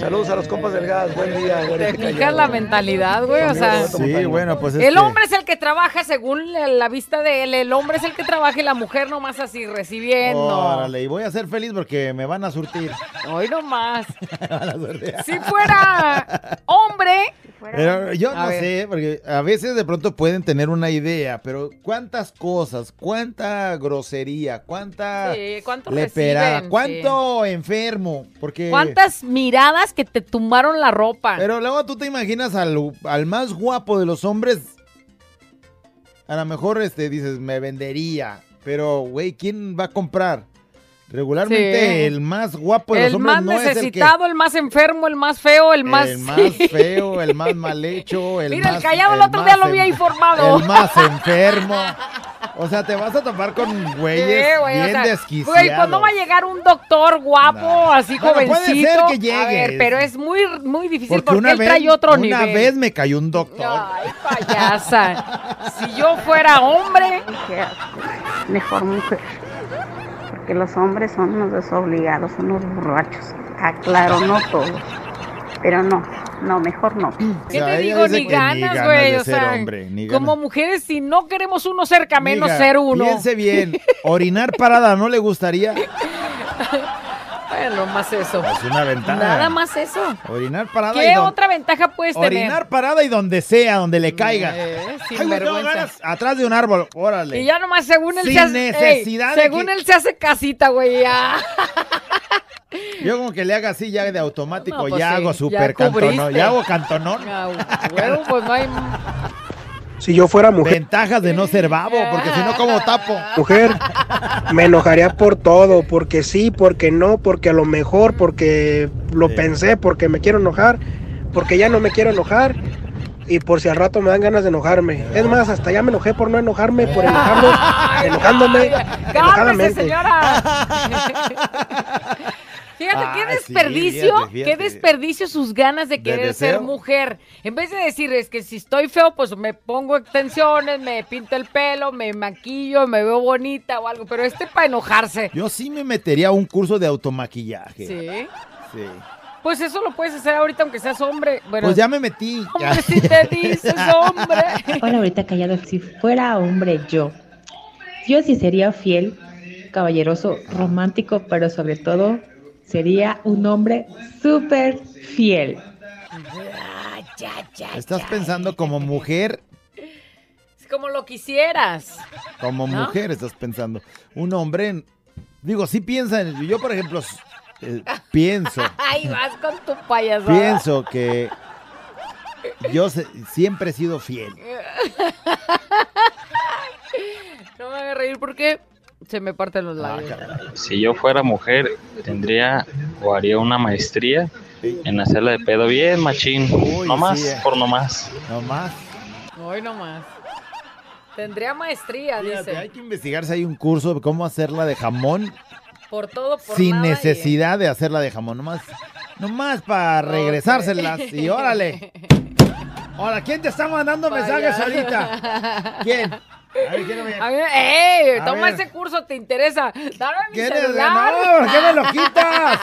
Saludos a los compas del gas. Buen día, güey. Te fijas la mentalidad, güey, o sea... Sí, bueno, pues es El que- hombre es el que trabaja según la la vista de él, el hombre es el que trabaja y la mujer nomás así recibiendo. Órale, y voy a ser feliz porque me van a surtir. Hoy nomás. Me van a surtir. Si fuera hombre, Pero yo A no ver. sé, porque a veces de pronto pueden tener una idea, pero cuántas cosas, cuánta grosería, cuánta Sí, cuánto leperada, reciben, cuánto enfermo, porque... ¿cuántas miradas que te tumbaron la ropa? Pero luego tú te imaginas al, al más guapo de los hombres, a lo mejor este dices, me vendería, pero güey, ¿quién va a comprar? Regularmente Sí. el más guapo de los el hombres más no es el que... necesitado, el, más enfermo, el más feo, el más... El más feo, el más mal hecho, el Mira, más... el callado el otro día lo había informado. El más enfermo. O sea, te vas a topar con güeyes Sí, güey, o bien sea, desquiciados. Güey, ¿cuándo va a llegar un doctor guapo, así Bueno, puede jovencito? ser que A llegue. ver, pero es muy, muy difícil porque, Porque una él vez, trae otro una nivel. vez me cayó un doctor. Ay, payasa. si yo fuera hombre... Mejor mujer. Porque los hombres son unos desobligados, unos borrachos. Aclaro, no todos. Pero no, no, mejor no. ¿Qué te digo? Ni ganas, güey. O sea, como mujeres, si no queremos uno cerca, menos ser uno. Piense bien, orinar parada no le gustaría. Bueno, más eso. Es una ventaja. Nada más eso. Orinar parada y ¿Qué don- otra ventaja puedes tener? Orinar parada y donde sea, donde le caiga. Eh, Ay, sin tengo vergüenza. ganas, atrás de un árbol, órale. Y ya nomás según él Sin se hace... necesidad ey, según que- él se hace casita, güey, ya. Yo como que le haga así ya de automático, No, pues ya sí, hago ya super cantonón, cubriste. ya hago cantonón. Ah, Bueno, pues no hay... Si yo fuera mujer, Ventajas de no ser babo, porque si no, como tapo? mujer, me enojaría por todo, porque sí, porque no, porque a lo mejor, porque lo pensé, porque me quiero enojar, porque ya no me quiero enojar y por si al rato me dan ganas de enojarme. Es más, hasta ya me enojé por no enojarme, por enojarme, enojándome, ¡Cálmese, enojadamente. señora! Fíjate, qué sí, desperdicio, fíjate, qué desperdicio sus ganas de querer ser mujer. En vez de decir, es que si estoy feo, pues me pongo extensiones, me pinto el pelo, me maquillo, me veo bonita o algo. Pero este para enojarse. Yo sí me metería a un curso de automaquillaje. Sí. Sí. Pues eso lo puedes hacer ahorita aunque seas hombre. Bueno, Pues ya me metí. ya. hombre, si te dices hombre. Hola, ahorita callado. Si fuera hombre yo, yo sí sería fiel, caballeroso, romántico, pero sobre todo sería un hombre súper fiel. Estás pensando como mujer, Es como lo quisieras. como ¿No? mujer estás pensando. Un hombre, digo, sí piensa en... Yo, por ejemplo, eh, pienso, Ay, vas con tu payaso. pienso que yo se- siempre he sido fiel. No me hagas reír porque se me parten los labios. Si yo fuera mujer, tendría o haría una maestría en hacerla de pedo bien machín. no más, sí, eh. por no más. No más. Hoy nomás. Tendría maestría, Fíjate, hay dice. que investigar si hay un curso de cómo hacerla de jamón Por todo, por sin nada y- necesidad de hacerla de jamón. Nomás, nomás para regresárselas y órale. Ahora, ¿quién te está mandando mensajes ahorita? ¿Quién? A ver, ¿quién me- A ver, ¡Ey! A toma ver. ese curso, ¿te interesa? Dame mi celular. No, ¿por qué me lo quitas?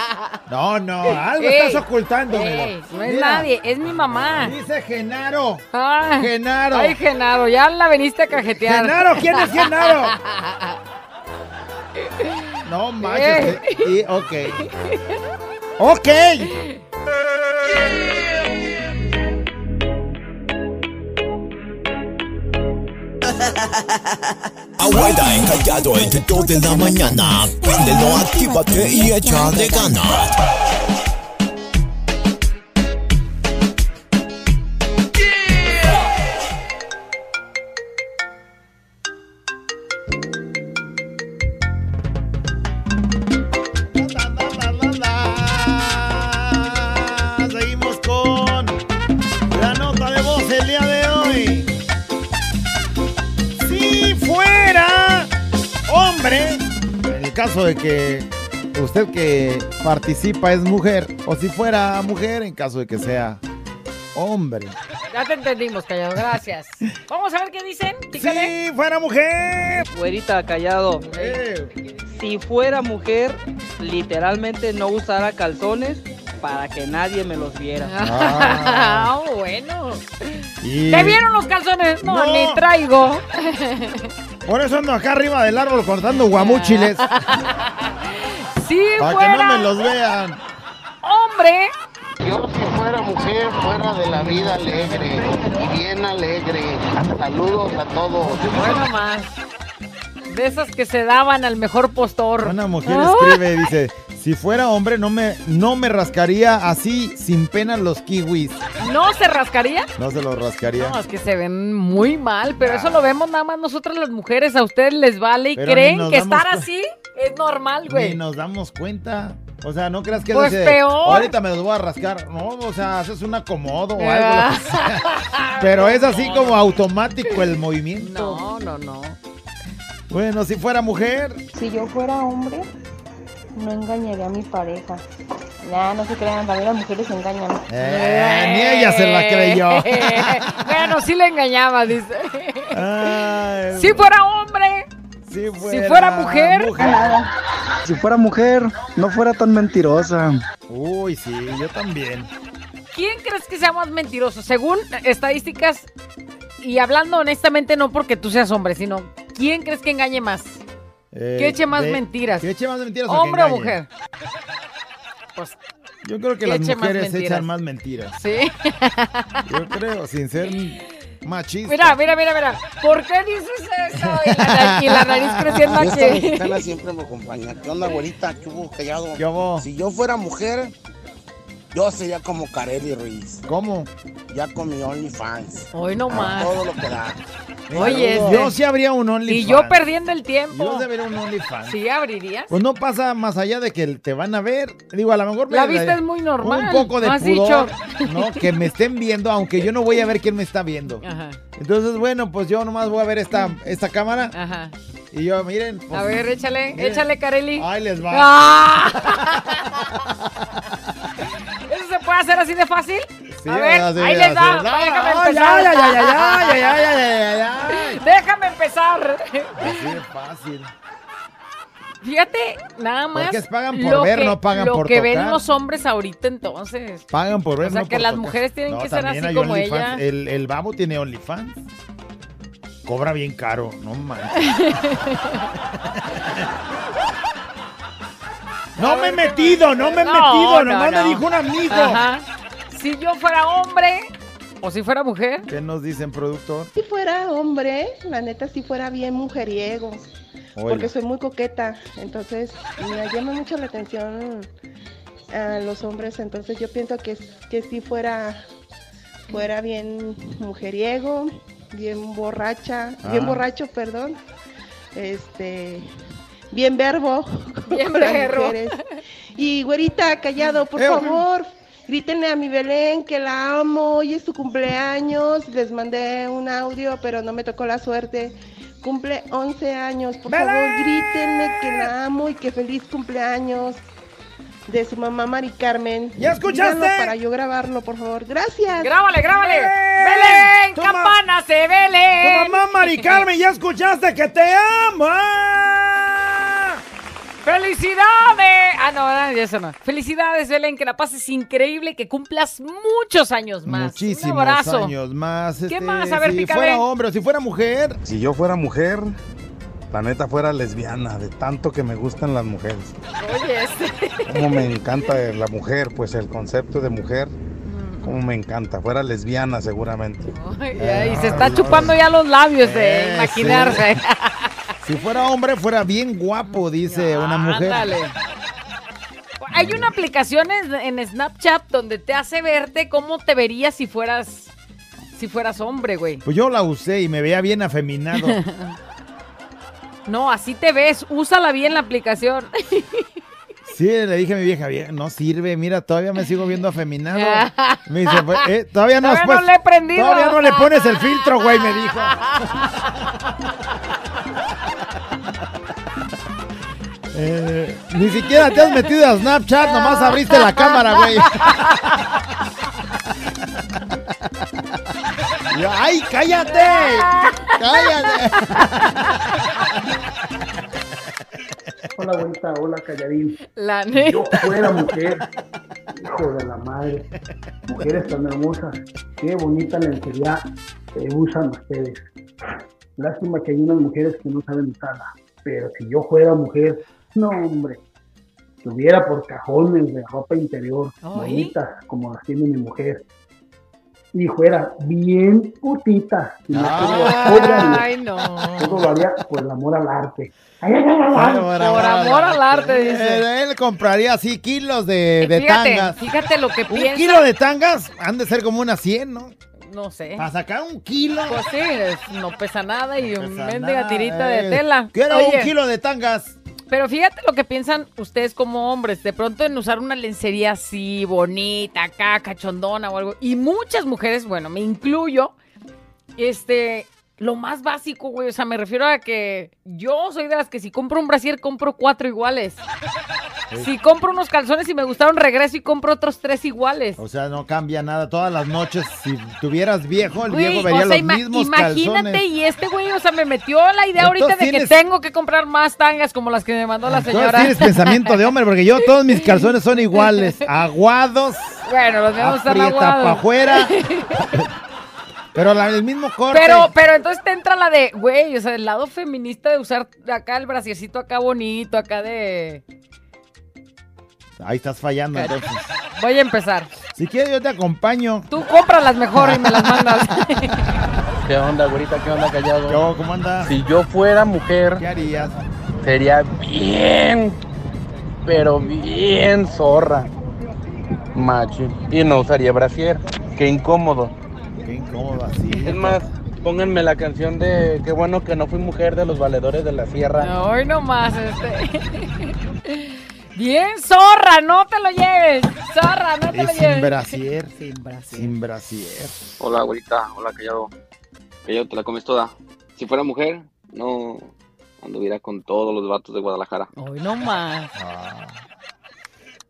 No, no, algo Ey, estás ocultándome. ey, no es nadie, es mi mamá. Dice Genaro. Ah, Genaro. Ay, Genaro, ya la veniste a cajetear. Genaro, ¿quién es Genaro? No manches. Y- ok. Ok. Abuela encallado entre 2 de la mañana. Préndelo, actívate y échale ganas. Caso de que usted que participa es mujer, o si fuera mujer, en caso de que sea hombre. Ya te entendimos, Callado, gracias. Vamos a ver qué dicen. Pícale. Si fuera mujer. Güerita, callado. Si fuera mujer, literalmente no usara calzones para que nadie me los viera. Ah, bueno. Y- ¿Te vieron los calzones? No, No. ni traigo. Por eso ando acá arriba del árbol cortando guamúchiles. Si para que fuera no me los vean. hombre, Yo si fuera mujer, fuera de la vida alegre y bien alegre. Saludos a todos. bueno más. De esas que se daban al mejor postor. Una mujer Ah. escribe, dice, si fuera hombre no me, no me rascaría así sin pena los kiwis. ¿No se rascaría? No se los rascaría. No, es que se ven muy mal, pero eso lo vemos nada más nosotras las mujeres. A ustedes les vale y Pero creen que estar así es normal, güey. nos damos cuenta. O sea, no creas que Pues dice, peor. ahorita me los voy a rascar. No, o sea, haces un acomodo o algo. Ah. lo que sea. Pero es así como automático el movimiento. No, no, no. Bueno, si fuera mujer. Si yo fuera hombre, no engañaría a mi pareja. Nah, no se crean, también las mujeres se engañan. Eh, ni ella se la creyó. bueno, sí le engañaba, dice. Ay, si fuera hombre, si si fuera mujer, Si fuera mujer, no fuera tan mentirosa. Uy, sí, yo también. ¿quién crees que sea más mentiroso? Según estadísticas, y hablando honestamente, no porque tú seas hombre, sino ¿quién crees que engañe más? Eh, que eche más de- mentiras. Que eche más mentiras. o que ¿Hombre o mujer? Pues Yo creo que que las eche mujeres mentiras. echan más mentiras. sí. Yo creo, sin ser machista. Mira, mira, mira, mira. ¿Por qué dices eso? Y la, nariz- y la nariz creciendo Esta aquí. mexicana siempre me acompaña. ¿Qué onda, güerita? ¿Qué hubo, callado? Si yo fuera mujer, yo sería como Kareli Ruiz. ¿Cómo? Ya con mi OnlyFans. Hoy no A más. Todo lo que da. Oye, yo este- sí habría un OnlyFans. Y yo perdiendo el tiempo. Yo habría un OnlyFans. ¿Sí abrirías? Pues no pasa más allá de que te van a ver. Digo, a lo mejor... La me- vista es muy normal, Un poco de ¿no has pudor, dicho? ¿no? Que me estén viendo, aunque yo no voy a ver quién me está viendo. Ajá. Entonces, bueno, pues yo nomás voy a ver esta, esta cámara. Ajá. Y yo, miren. pues, A ver, échale, miren. échale, Carelli. Ahí les va. ¡Ah! así de fácil? Sí, a ver, ahí les da. No, déjame no, empezar. Ya, ya, ya, déjame empezar. Así de fácil. Fíjate, nada más. Porque pagan por lo ver, que, no pagan lo por que tocar. ven los hombres ahorita, entonces. Pagan por ver, O sea, no que las tocar. mujeres tienen no, que ser así como Only ella. El, el babo tiene OnlyFans. Cobra bien caro, no manches. No me he metido, no me he No, metido, no, nomás no. me dijo un amigo. Ajá. Si yo fuera hombre o si fuera mujer. ¿Qué nos dicen, productor? Si fuera hombre, la neta, si fuera bien mujeriego. Porque soy muy coqueta. Entonces, me llama mucho la atención a los hombres. Entonces, yo pienso que, que si fuera, fuera bien mujeriego, bien borracha, bien Ah. borracho, perdón. Este, bien verbo. Bien verbo. Y güerita, callado, por Eh, favor. Grítenle a mi Belén que la amo, hoy es su cumpleaños, les mandé un audio, pero no me tocó la suerte. Cumple 11 años, por favor, grítenle que la amo y que feliz cumpleaños de su mamá Mari Carmen. ¿Ya escuchaste? Díganlo para yo grabarlo, por favor. Gracias. Grábale, grábale. ¡Belén! ¡Campana se Belén! Tu mamá Mari Carmen, ya escuchaste que te ama. ¡Felicidades! Ah, no, no, eso no. Felicidades, Belén, que la pases increíble, que cumplas muchos años más. Muchísimos Un abrazo. años más. ¿Qué este, más? A ver, si pícale. fuera hombre o si fuera mujer. Si yo fuera mujer, la neta fuera lesbiana, de tanto que me gustan las mujeres. Oye, este. Como me encanta la mujer, pues el concepto de mujer, como me encanta. Fuera lesbiana seguramente. Ay, ay, se está chupando ya los labios de Eh, imaginarse. Si fuera hombre, fuera bien guapo, dice una mujer. Ándale. Hay una aplicación en, en Snapchat donde te hace verte cómo te verías si fueras si fueras hombre, güey. Pues yo la usé y me veía bien afeminado. No, así te ves. Úsala bien la aplicación. Sí, le dije a mi vieja, "Vieja, no sirve, mira, todavía me sigo viendo afeminado. Me dice, "Pues, eh, todavía no has Todavía no le he prendido". Todavía no le pones el filtro, güey, me dijo. Eh, ni siquiera te has metido a Snapchat, nomás abriste la cámara, güey. ¡Ay, cállate! ¡Cállate! Hola, bonita, hola, calladín. La Si neta. yo fuera mujer, hijo de la madre, mujeres tan hermosas, qué bonita lencería eh, usan ustedes. Lástima que hay unas mujeres que no saben usarla, pero si yo fuera mujer, no, hombre, tuviera por cajones de ropa interior, Ay. bonitas, como las tiene mi mujer. Y fuera bien putita. Y Ay, no. todo lo haría por el amor al arte. Ay, ay, ay, ay, ay. Por amor al arte, dice. Eh, Él compraría así kilos de, de Fíjate, tangas. fíjate lo que Un piensa. kilo de tangas han de ser como unas 100, ¿no? No sé. Para sacar un kilo. Pues sí, es- no pesa nada y un pesa mendiga tirita de eh. tela. Quiero Oye, un kilo de tangas. Pero fíjate lo que piensan ustedes como hombres, de pronto en usar una lencería así, bonita, acá, cachondona o algo. Y muchas mujeres, bueno, me incluyo, este, lo más básico, güey, o sea, me refiero a que yo soy de las que si compro un brasier, compro cuatro iguales. Si compro unos calzones y me gustaron, regreso y compro otros tres iguales. O sea, no cambia nada. Todas las noches, si tuvieras viejo, el Güey, viejo o vería sea, los mismos imagínate, calzones. y este güey, o sea, me metió la idea ahorita de que tengo que comprar más tangas como las que me mandó la señora. tienes pensamiento de hombre, porque yo todos mis calzones son iguales. Aguados, Bueno, los míos están aguados. para afuera. Pero la- el mismo corte. Pero, pero entonces te entra la de, güey, o sea, el lado feminista de usar acá el brasiercito acá bonito, acá de... Ahí estás fallando entonces. Voy a empezar. Si quieres yo te acompaño. Tú cómpralas mejor y me las mandas. ¿Qué onda, güerita? ¿Qué onda, callado? Yo, ¿cómo andas? Si yo fuera mujer, ¿Qué harías? sería bien, pero bien zorra. Macho. Y no usaría brasier. Qué incómodo. Qué incómodo así. Es más, pónganme la canción de Qué bueno que no fui mujer de los valedores de la sierra. Hoy nomás, este... Bien, zorra, no te lo lleves. Zorra, no te lo sin lleves. brasier. Sin brasier. Sin brasier. Hola, abuelita. Hola, callado. Callado, te la comes toda. Si fuera mujer, no anduviera con todos los vatos de Guadalajara. Hoy nomás.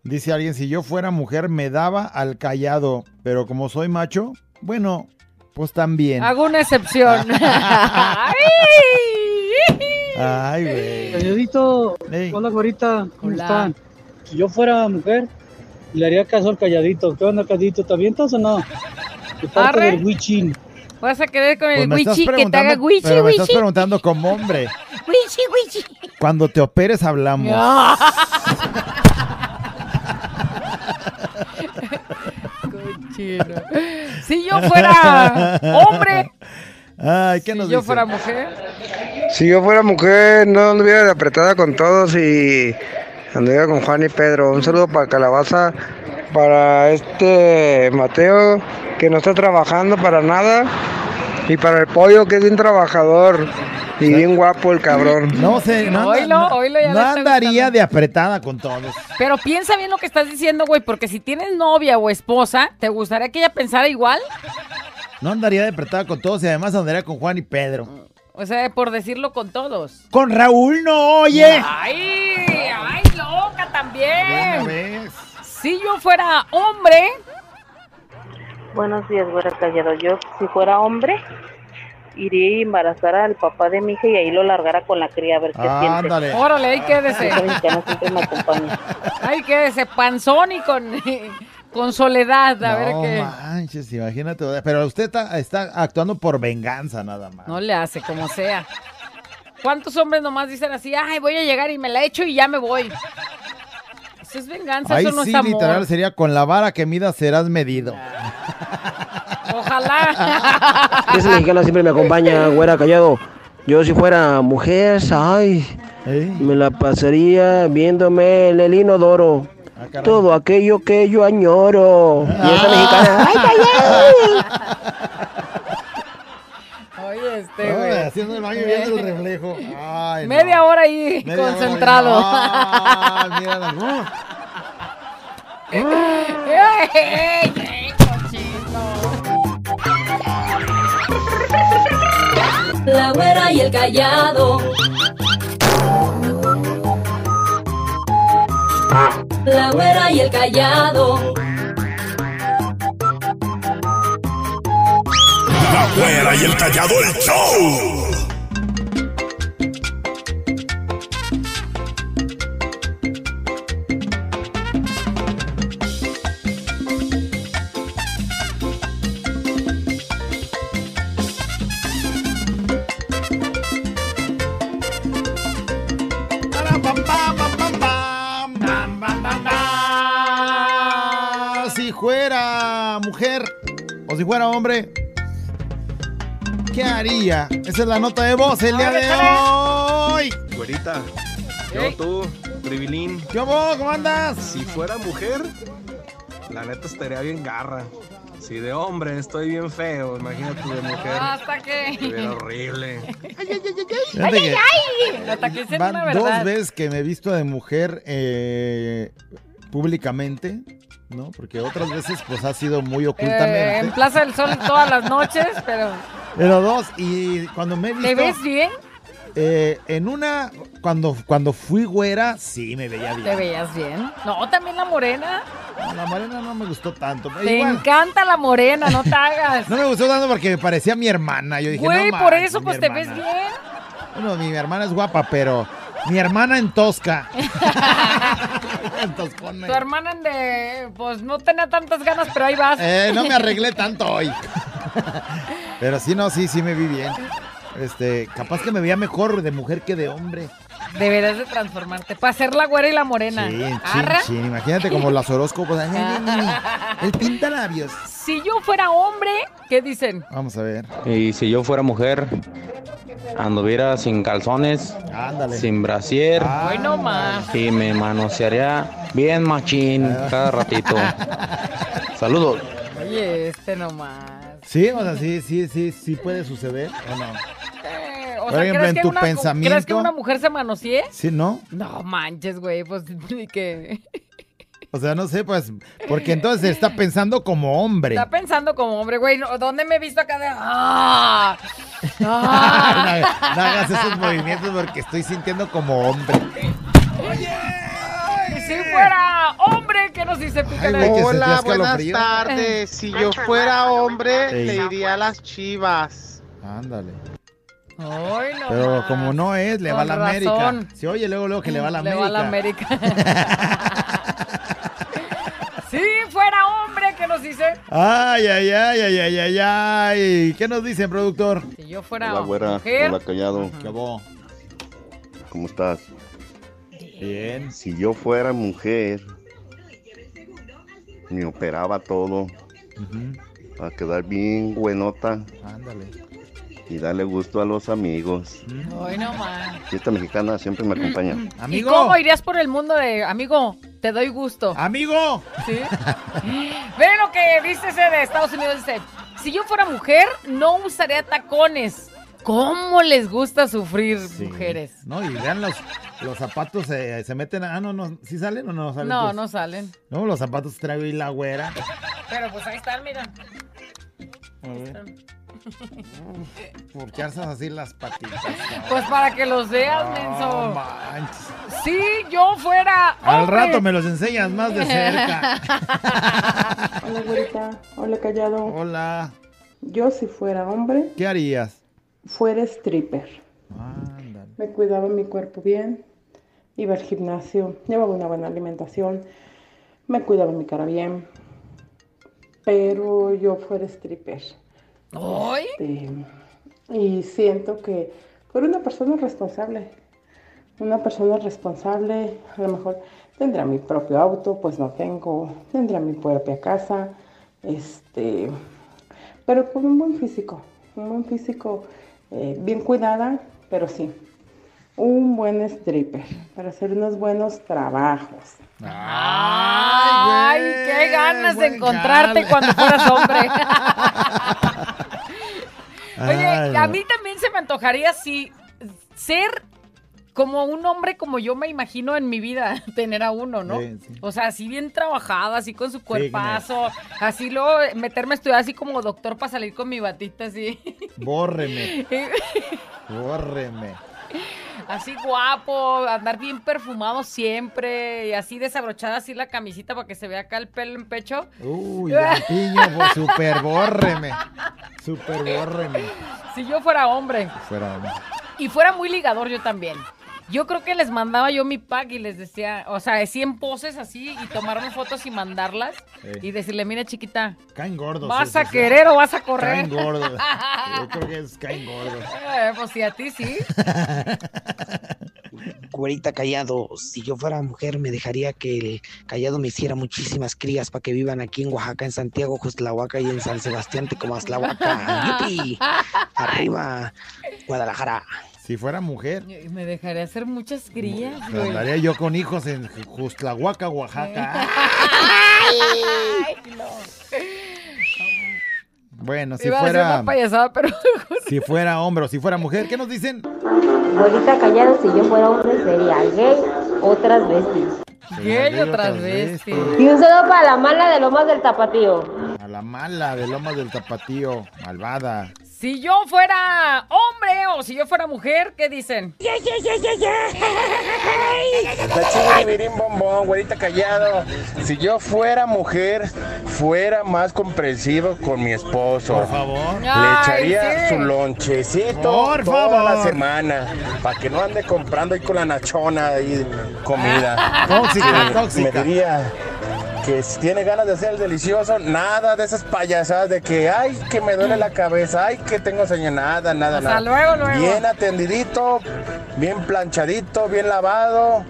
Dice alguien, si yo fuera mujer me daba al callado, pero como soy macho, bueno, pues también. Hago una excepción. Ay. Ay, güey. Calladito, hola güerita, ¿cómo Hola. están? Si yo fuera mujer, le haría caso al calladito. ¿Qué onda, calladito? ¿Te avientas o no? De parte Arre. del Wichin. Vas a querer con Pues el me estás wichi que te haga preguntando, wichi, pero me estás wichi. preguntando como hombre. Wichi, wichi. Cuando te operes hablamos. Si yo fuera hombre, Ay, ¿qué nos si yo dice? fuera mujer. Si yo fuera mujer, no anduviera de apretada con todos y anduviera con Juan y Pedro. Un saludo para Calabaza, para este Mateo, que no está trabajando para nada, y para el pollo, que es bien trabajador y bien guapo el cabrón. No sé, no, anda- Oílo, no- oílo, ya no andaría gustando. de apretada con todos. Pero piensa bien lo que estás diciendo, güey, porque si tienes novia o esposa, ¿te gustaría que ella pensara igual? No andaría de apretada con todos y además andaría con Juan y Pedro. O sea, por decirlo con todos. Con Raúl no, oye. ¡Ay! ¡Ay, loca también! una vez. Si yo fuera hombre, Buenos días, güera callado. Yo, si fuera hombre, iría a embarazar al papá de mi hija y ahí lo largara con la cría a ver qué Ándale. siente. órale, ahí quédese. Siempre me acompaña. Ay, quédese panzón y con, con soledad. A ver no qué. manches, imagínate. Pero usted está, está actuando por venganza nada más. No le hace, como sea. ¿Cuántos hombres nomás dicen así, ay, voy a llegar y me la echo y ya me voy? Eso es venganza, Ahí eso no sí, es amor. literal, sería con la vara que midas serás medido. Ojalá. Esa mexicana siempre me acompaña, güera callado. Yo si fuera mujer, ay, me la pasaría viéndome en el inodoro. Todo aquello que yo añoro. Y esa mexicana, ay, Oye, este, güey. haciendo el baño y viendo el reflejo. Ay, no. Media hora ahí Media hora, concentrado. Ah, mira la-. ¡Ey, ey, ey, La güera y el callado. La güera y el callado. Y el callado el show. Si fuera mujer o si fuera hombre, ¿qué haría? Esa es la nota de voz el día de hoy. Güerita, yo tú, Privilín. ¿Qué hubo? ¿Cómo andas? Si fuera mujer, la neta estaría bien garra. Si de hombre estoy bien feo, imagínate de mujer. Hasta que. Sería horrible. Fíjate que ay! Hasta que Van una dos veces que me he visto de mujer eh, públicamente, ¿no? Porque otras veces pues ha sido muy Eh, ocultamente. en Plaza del Sol todas las noches, pero Pero dos, y cuando me he visto... ¿te ves bien? eh, en una, cuando, cuando fui güera, sí me veía ¿Te bien. veías bien? No, también la morena. No, la morena no me gustó tanto. Te igual, encanta la morena, no te hagas. no me gustó tanto porque me parecía mi hermana. Yo dije, Güey, no por manches, eso pues te ves bien. Bueno, mi hermana es guapa, pero mi hermana en tosca. En toscona. Tu hermana en de, pues no tenía tantas ganas, pero ahí vas. Eh, no me arreglé tanto hoy. Pero sí, no, sí, sí me vi bien. Este, capaz que me veía mejor de mujer que de hombre. Deberías de transformarte para ser la güera y la morena. Sí, chin, chin. Imagínate como los horóscopos. El pinta labios. Si yo fuera hombre, ¿qué dicen? Vamos a ver. Y si yo fuera mujer, anduviera sin calzones, Ándale. sin brasier Hoy no más. y me manosearía bien machín cada ratito. Saludos. Oye, este nomás. Sí, o sea, sí, sí, sí, sí puede suceder o no. Eh, o Por sea, ejemplo, ¿crees en que tu una, pensamiento- ¿Crees que una mujer se manosee? Sí, ¿no? No manches, güey, pues ni que O sea, no sé, pues, porque entonces está pensando como hombre. está pensando como hombre, güey. ¿Dónde me he visto acá de ¡Ah! ¡Ah! no, no hagas esos movimientos porque estoy sintiendo como hombre. Y si fuera hombre, ¿qué nos dice Pícale? Hola, buenas tardes. Si yo fuera hombre, le iría a las chivas. Ándale. Ay, no Pero más. como no es, le va a la América. Si oye luego, luego que le va a la Le América. va a la América. si fuera hombre, ¿qué nos dice? Ay, ay, ay, ay, ay, ay, ay. ¿Qué nos dicen, productor? Si yo fuera Hola, güera. mujer. Hola, callado. ¿Cómo estás? Bien. Si yo fuera mujer, me operaba todo para quedar bien buenota Ándale. Y darle gusto a los amigos. Hoy no más. Fiesta mexicana siempre me acompaña. ¿Y cómo irías por el mundo de amigo? Te doy gusto. ¡Amigo! ¿Sí? Ve lo que dice ese de Estados Unidos. Dice, si yo fuera mujer, no usaría tacones. ¿Cómo les gusta sufrir mujeres? No, y vean los, los zapatos, eh, se meten. a- Ah, no, no. ¿Sí salen o no salen? No, Pues, no salen. No, los zapatos traigo y la güera. Pero pues ahí están, mira. A ver. ¿Por qué alzas así las patitas? Pues para que los veas, No menso. manches. Si yo fuera Al hombre. rato me los enseñas más de cerca. Hola, güerita. Hola, callado. Hola. Yo, si fuera hombre, ¿Qué harías? fuera stripper. Me cuidaba mi cuerpo bien, iba al gimnasio, llevaba una buena alimentación, me cuidaba mi cara bien, pero yo fuera stripper. ¿Hoy? Este, y siento que fuera una persona responsable. Una persona responsable, a lo mejor tendrá mi propio auto, pues no tengo, tendrá mi propia casa, este, pero con un buen físico, un buen físico eh, bien cuidada, pero sí, un buen stripper para hacer unos buenos trabajos. Ay, güey, qué ganas de encontrarte cuando fueras hombre. Oye, Ay, a mí también se me antojaría así ser como un hombre como yo me imagino en mi vida tener a uno, ¿no? Sí, sí. O sea, así bien trabajado, así con su cuerpazo, así luego meterme a estudiar así como doctor para salir con mi batita así. Bórreme. Bórreme. Así guapo, andar bien perfumado siempre y así desabrochada así la camisita para que se vea acá el pelo en pecho. Uy, Piño, super bórreme. Super bórreme. Si yo fuera hombre. Fuera hombre. Y fuera muy ligador yo también. Yo creo que les mandaba yo mi pack y les decía, o sea, 100 poses así y tomarme fotos y mandarlas y decirle, mira chiquita, caen gordos. ¿Vas a querer o vas a correr? Caen gordos. Yo creo que es caen gordos. Eh, pues sí, a ti sí. Güerita Callado, si yo fuera mujer me dejaría que el Callado me hiciera muchísimas crías para que vivan aquí en Oaxaca, en Santiago, Justlahuaca y en San Sebastián, Tecomaslahuaca. ¡Yupi! Arriba, Guadalajara. Si fuera mujer. Me dejaría hacer muchas crías. Me andaría yo con hijos en Justlahuaca, Oaxaca. Bueno, si Iba a fuera. una payasada, pero. Si fuera hombre o si fuera mujer, ¿qué nos dicen? Abuelita Callado, si yo fuera hombre sería gay o transvesti. Gay o transvesti. Y un saludo para la mala de Lomas del Tapatío. A la mala de Lomas del Tapatío, malvada. Si yo fuera hombre o si yo fuera mujer, ¿qué dicen? La chingüirín bombón, güerita callado. Si yo fuera mujer, fuera más comprensivo con mi esposo. Por favor. Le Ay, echaría sí. su lonchecito Por toda favor. la semana. Para que no ande comprando ahí con la nachona ahí comida. Tóxica, Y tóxica. Me diría que si tiene ganas de hacer el delicioso, nada de esas payasadas de que, ay, que me duele la cabeza, ay, que tengo sueño, nada, nada, Hasta nada. luego, luego. Bien atendidito, bien planchadito, bien lavado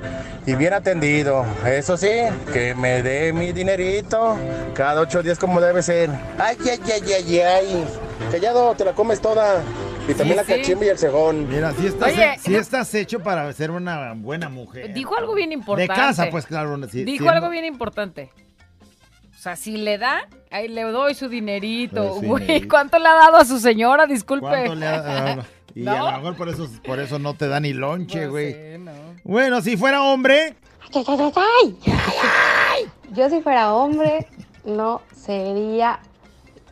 y bien atendido. Eso sí, que me dé mi dinerito cada ocho días como debe ser. Ay, ay, ay, ay, ay. Callado, te la comes toda. Y también Sí, la sí. cachimba y el cegón. Mira, si estás, Oye, si estás hecho para ser una buena mujer. Dijo algo bien importante. De casa, pues claro. si- Dijo algo bien importante. O sea, si le da, ahí le doy su dinerito. Pues sí, Güey. ¿cuánto le ha dado a su señora? Disculpe. ¿Cuánto le ha dado? Y ¿No? a lo mejor por eso, por eso no te da ni lonche, güey. Bueno, si fuera hombre, Yo si fuera hombre, no sería,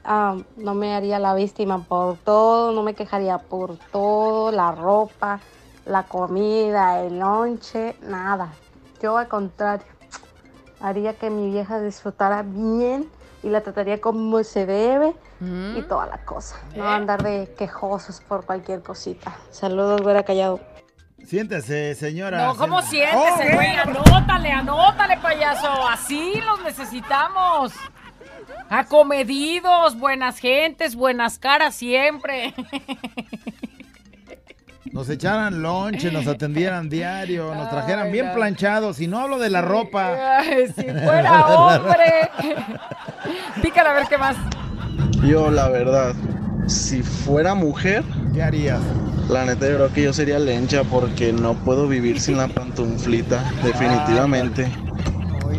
ah, no me haría la víctima por todo, no me quejaría por todo, la ropa, la comida, el lonche, nada. Yo al contrario, haría que mi vieja disfrutara bien y la trataría como se debe y toda la cosa. No andar de quejosos por cualquier cosita. Saludos, güera callado. siéntese, señora. No, ¿cómo Siéntese. siéntese, Oh, güey? Anótale, anótale, payaso. Así los necesitamos. Acomedidos, buenas gentes, buenas caras siempre. Nos echaran lonche, nos atendieran diario, nos trajeran Ay, bien no. planchados. Y no hablo de la ropa. Ay, si fuera hombre. Pícale a ver qué más. Yo, la verdad, si fuera mujer, ¿Qué harías? la neta yo creo que yo sería lencha porque no puedo vivir sin la pantuflita, definitivamente.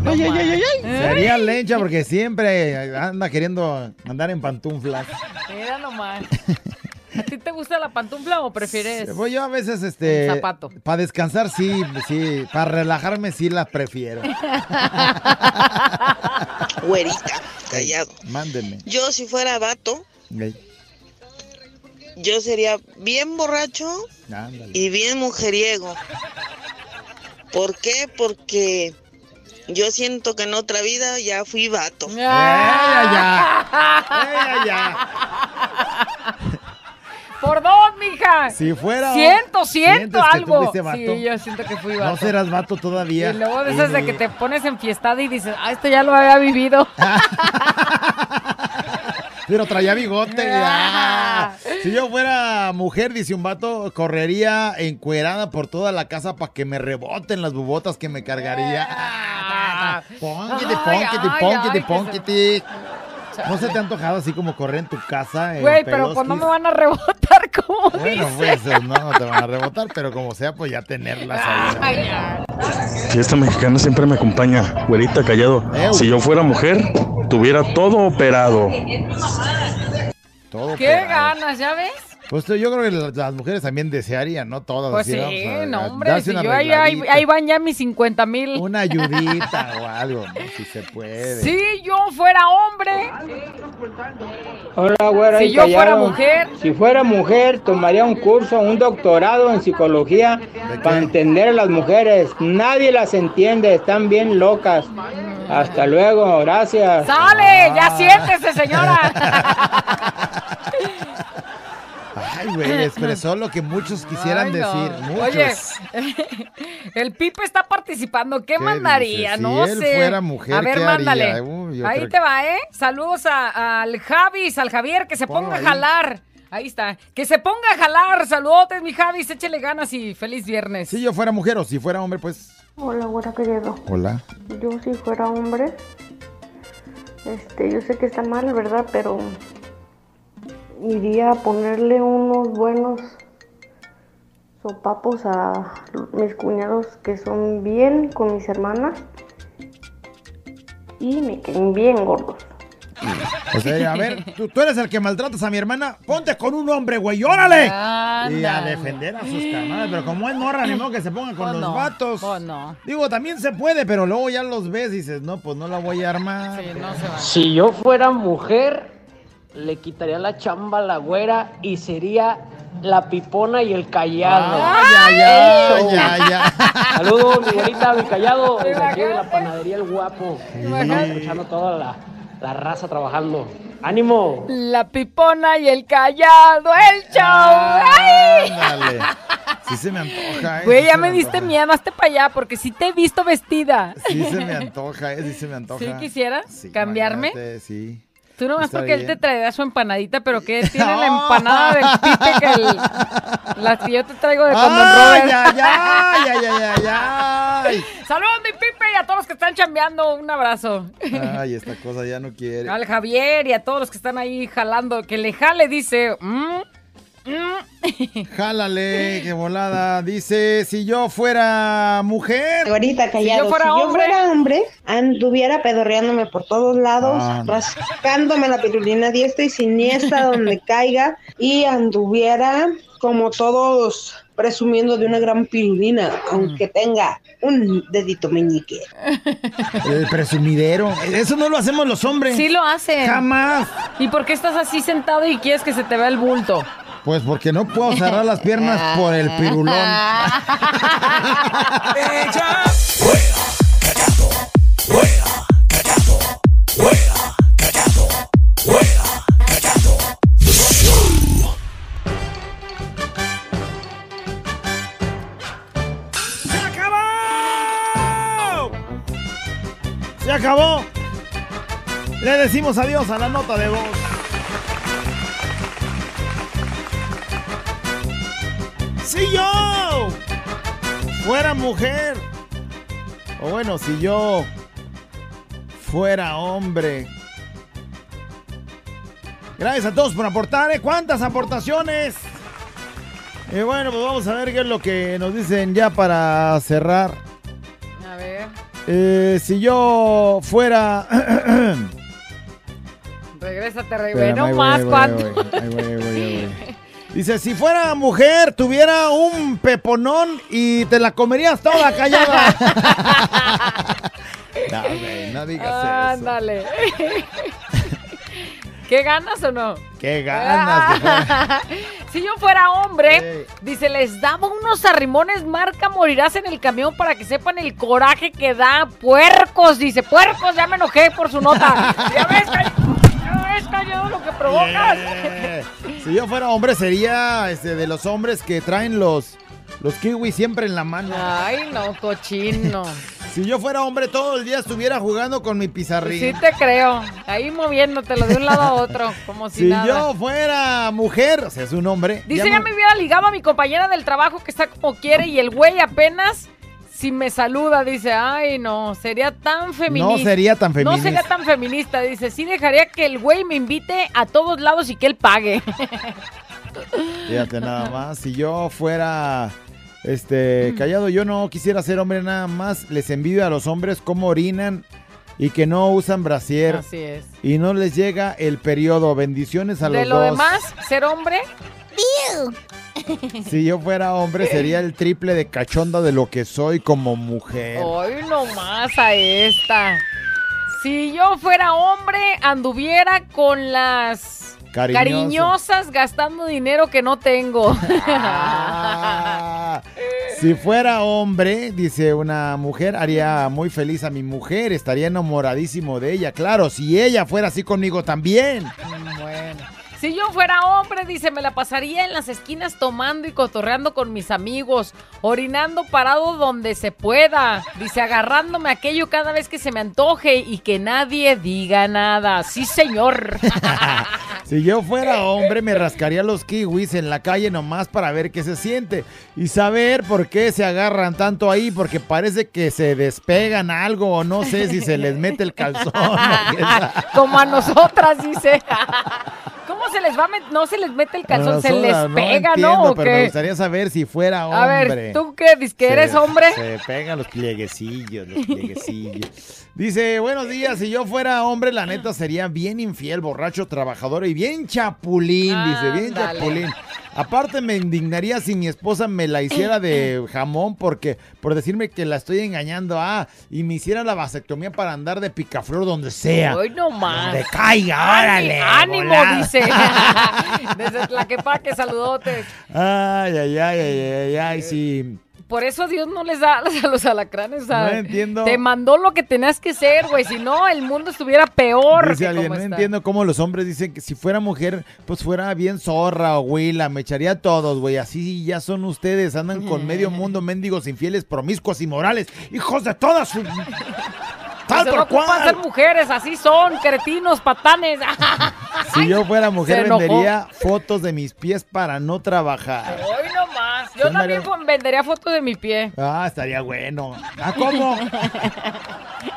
Ay, ay, ay, ay, ay. Sería lencha porque siempre anda queriendo andar en pantuflas. Mira nomás. ¿A ti te gusta la pantufla o prefieres? Pues yo a veces, este. Zapato. Para descansar, sí, sí. Para relajarme, sí las prefiero. Güerita, callado. Mándenme. Yo si fuera vato, yo sería bien borracho ándale. y bien mujeriego. ¿Por qué? Porque yo siento que en otra vida ya fui vato. ¡Ella ya! Por dos, mija. Si fuera. Siento, siento ¿Sientes que tú algo. vato? Sí, yo siento que fui vato. No serás vato todavía. Y luego de esas de que te pones enfiestada y dices, ah, esto ya lo había vivido. Pero traía bigote. ah. Si yo fuera mujer, dice un vato, correría encuerada por toda la casa para que me reboten las bubotas que me cargaría. Ah, Pónquete, Ay, pónquete, ay, ¿No se te ha antojado así como correr en tu casa? Güey, pero pues no me van a rebotar como Bueno, pues no, no te van a rebotar, pero como sea, pues ya tenerlas ahí. Fiesta mexicana siempre me acompaña, güerita callado. Si yo fuera mujer, tuviera todo operado. Todo ¿Qué ganas, ya ves? Pues yo creo que las, mujeres también desearían, ¿no? Todas. Pues así, sí, a- no, a hombre, si yo ahí, ahí, van ya mis 50 mil. Una ayudita o algo, ¿no? Si se puede. Si yo fuera hombre, Hola, güera. Si yo fuera callado. mujer. Si fuera mujer, tomaría un curso, un doctorado en psicología para entender a las mujeres. Nadie las entiende, están bien locas. Hasta luego, gracias. sale, ya siéntese, señora. Ay, güey, expresó lo que muchos quisieran Ay, no. decir. Muchos. Oye, el Pipe está participando. ¿Qué, mandaría? dices? No Si él sé. fuera mujer, a ver, ¿qué mándale. haría? Uy, yo ahí creo te va, ¿eh? Saludos a- al Javis, al Javier, que se Ponlo ponga a jalar. Ahí está. Que se ponga a jalar. Saludotes, mi Javis. Échele ganas y feliz viernes. Si yo fuera mujer o si fuera hombre, pues. Hola, güera querido. Hola. Yo si fuera hombre, este, yo sé que está mal, ¿verdad? Pero iría a ponerle unos buenos sopapos a mis cuñados que son bien con mis hermanas y me queden bien gordos. O sea, a ver, tú, tú eres el que maltratas a mi hermana, ponte con un hombre, güey, órale. Y a defender a sus carnales, pero como es morra, ni modo que se ponga con Pues los no, vatos. no. Digo, también se puede, pero luego ya los ves y dices, no, pues no la voy a armar. Si yo fuera mujer, le quitaría la chamba a la güera y sería la pipona y el callado. Ay, ay, ay, El show. ay, ay. Saludos, mi güerita, mi callado, desde aquí de la panadería El Guapo. Estamos escuchando toda la, la raza trabajando. ¡Ánimo! La pipona y el callado, el show. ¡Ay! Ándale. Sí se me antoja, eh. Güey, sí ya se me diste miedo, hazte para allá, porque sí te he visto vestida. Sí se me antoja, eh, sí se me antoja. ¿Sí quisieras Sí, cambiarme? imagínate, Sí. Tú nomás Está porque él te traerá su empanadita, pero que tiene la empanada del pipe que el, las que yo te traigo de Condon ¡Ay, Robert. ay, ay, ay, ay, ay, ay! Saludos, mi pipe, y a todos los que están chambeando, un abrazo. Ay, esta cosa ya no quiere. Al Javier y a todos los que están ahí jalando, que le jale, dice. mm. Jálale, qué volada. Dice, si yo fuera mujer. Ahorita callado. Si yo fuera hombre. fuera hombre, anduviera pedorreándome por todos lados, Ah, no. rascándome la pirulina diestra y siniestra donde caiga y anduviera como todos presumiendo de una gran pirulina, aunque tenga un dedito meñique. El presumidero. Eso no lo hacemos los hombres. Sí lo hacen. Jamás. ¿Y por qué estás así sentado y quieres que se te vea el bulto? Pues porque no puedo cerrar las piernas por el pirulón. ¡Se acabó! ¡Se acabó! Le decimos adiós a la nota de voz. Si yo fuera mujer, o bueno, si yo fuera hombre. Gracias a todos por aportar, ¿eh? ¿Cuántas aportaciones? Y bueno, pues vamos a ver qué es lo que nos dicen ya para cerrar. A ver, Eh, si yo fuera... regrésate, rey. No más, ¿cuánto? Dice, si fuera mujer, tuviera un peponón y te la comerías toda callada. no, güey, no digas eso. Ándale. ¿Qué ganas o no? Qué ganas. si yo fuera hombre, dice, les daba unos arrimones marca morirás en el camión para que sepan el coraje que da. Puercos, dice, puercos, ya me enojé por su nota. ya ves, ves, callado lo que provocas. Si yo fuera hombre, sería este, de los hombres que traen los, los kiwis siempre en la mano. Ay, no, cochino. Si yo fuera hombre, todo el día estuviera jugando con mi pizarrín. Sí te creo. Ahí moviéndotelo de un lado a otro, como si, si nada. yo fuera mujer, o sea, es un hombre. Dice, ya ya me hubiera ligado a mi compañera del trabajo que está como quiere y el güey apenas si me saluda, dice, ay no, sería tan feminista. No sería tan No feminista. sería tan feminista, dice, sí dejaría que el güey me invite a todos lados y que él pague. Fíjate nada más, si yo fuera este callado, yo no quisiera ser hombre nada más, les envidio a los hombres cómo orinan y que no usan brasier Así es. y no les llega el periodo. Bendiciones a los De lo dos. demás, ser hombre, Si yo fuera hombre, sería el triple de cachonda de lo que soy como mujer. Hoy nomás a esta. Si yo fuera hombre, anduviera con las Cariñoso. cariñosas gastando dinero que no tengo. Ah, si fuera hombre, dice una mujer, haría muy feliz a mi mujer, estaría enamoradísimo de ella. Claro, si ella fuera así conmigo también. Bueno. Si yo fuera hombre, dice, me la pasaría en las esquinas tomando y cotorreando con mis amigos, orinando parado donde se pueda, dice, agarrándome aquello cada vez que se me antoje y que nadie diga nada. Sí, señor. Si yo fuera hombre, me rascaría los kiwis en la calle nomás para ver qué se siente y saber por qué se agarran tanto ahí, porque parece que se despegan algo o no sé si se les mete el calzón. Como a nosotras, dice. ¿Cómo se les va a met- No se les mete el calzón, se les pega, ¿no? entiendo, ¿O pero me gustaría saber si fuera A hombre. ver, ¿tú qué? ¿Dices que eres hombre? Se pegan los plieguecillos, los plieguecillos. Dice, buenos días, si yo fuera hombre, la neta sería bien infiel, borracho, trabajador y bien chapulín, dice, bien chapulín. Aparte me indignaría si mi esposa me la hiciera de jamón porque por decirme que la estoy engañando, ah, y me hiciera la vasectomía para andar de picaflor donde sea. Hoy no más. Donde caiga, órale. ¡Ánimo! volada. Dice. Desde Tlaquepaque, saludotes. Ay, ay, ay, ay, ay, ay, sí. Por eso Dios no les da a los alacranes. sea, No entiendo. Te mandó lo que tenías que ser, güey. Si no, el mundo estuviera peor. Dice que alguien, como no está. entiendo cómo los hombres dicen que si fuera mujer, pues fuera bien zorra o huila, me echaría a todos, güey. Así ya son ustedes, andan con medio mundo, mendigos, infieles, promiscuos y morales. ¡Hijos de todas su... Tal Se por no ocupan cual! ser mujeres, así son, cretinos, patanes. Si yo fuera mujer, vendería fotos de mis pies para no trabajar. Hoy no más. Yo también María. vendería fotos de mi pie. Ah, estaría bueno. ¿Ah, cómo?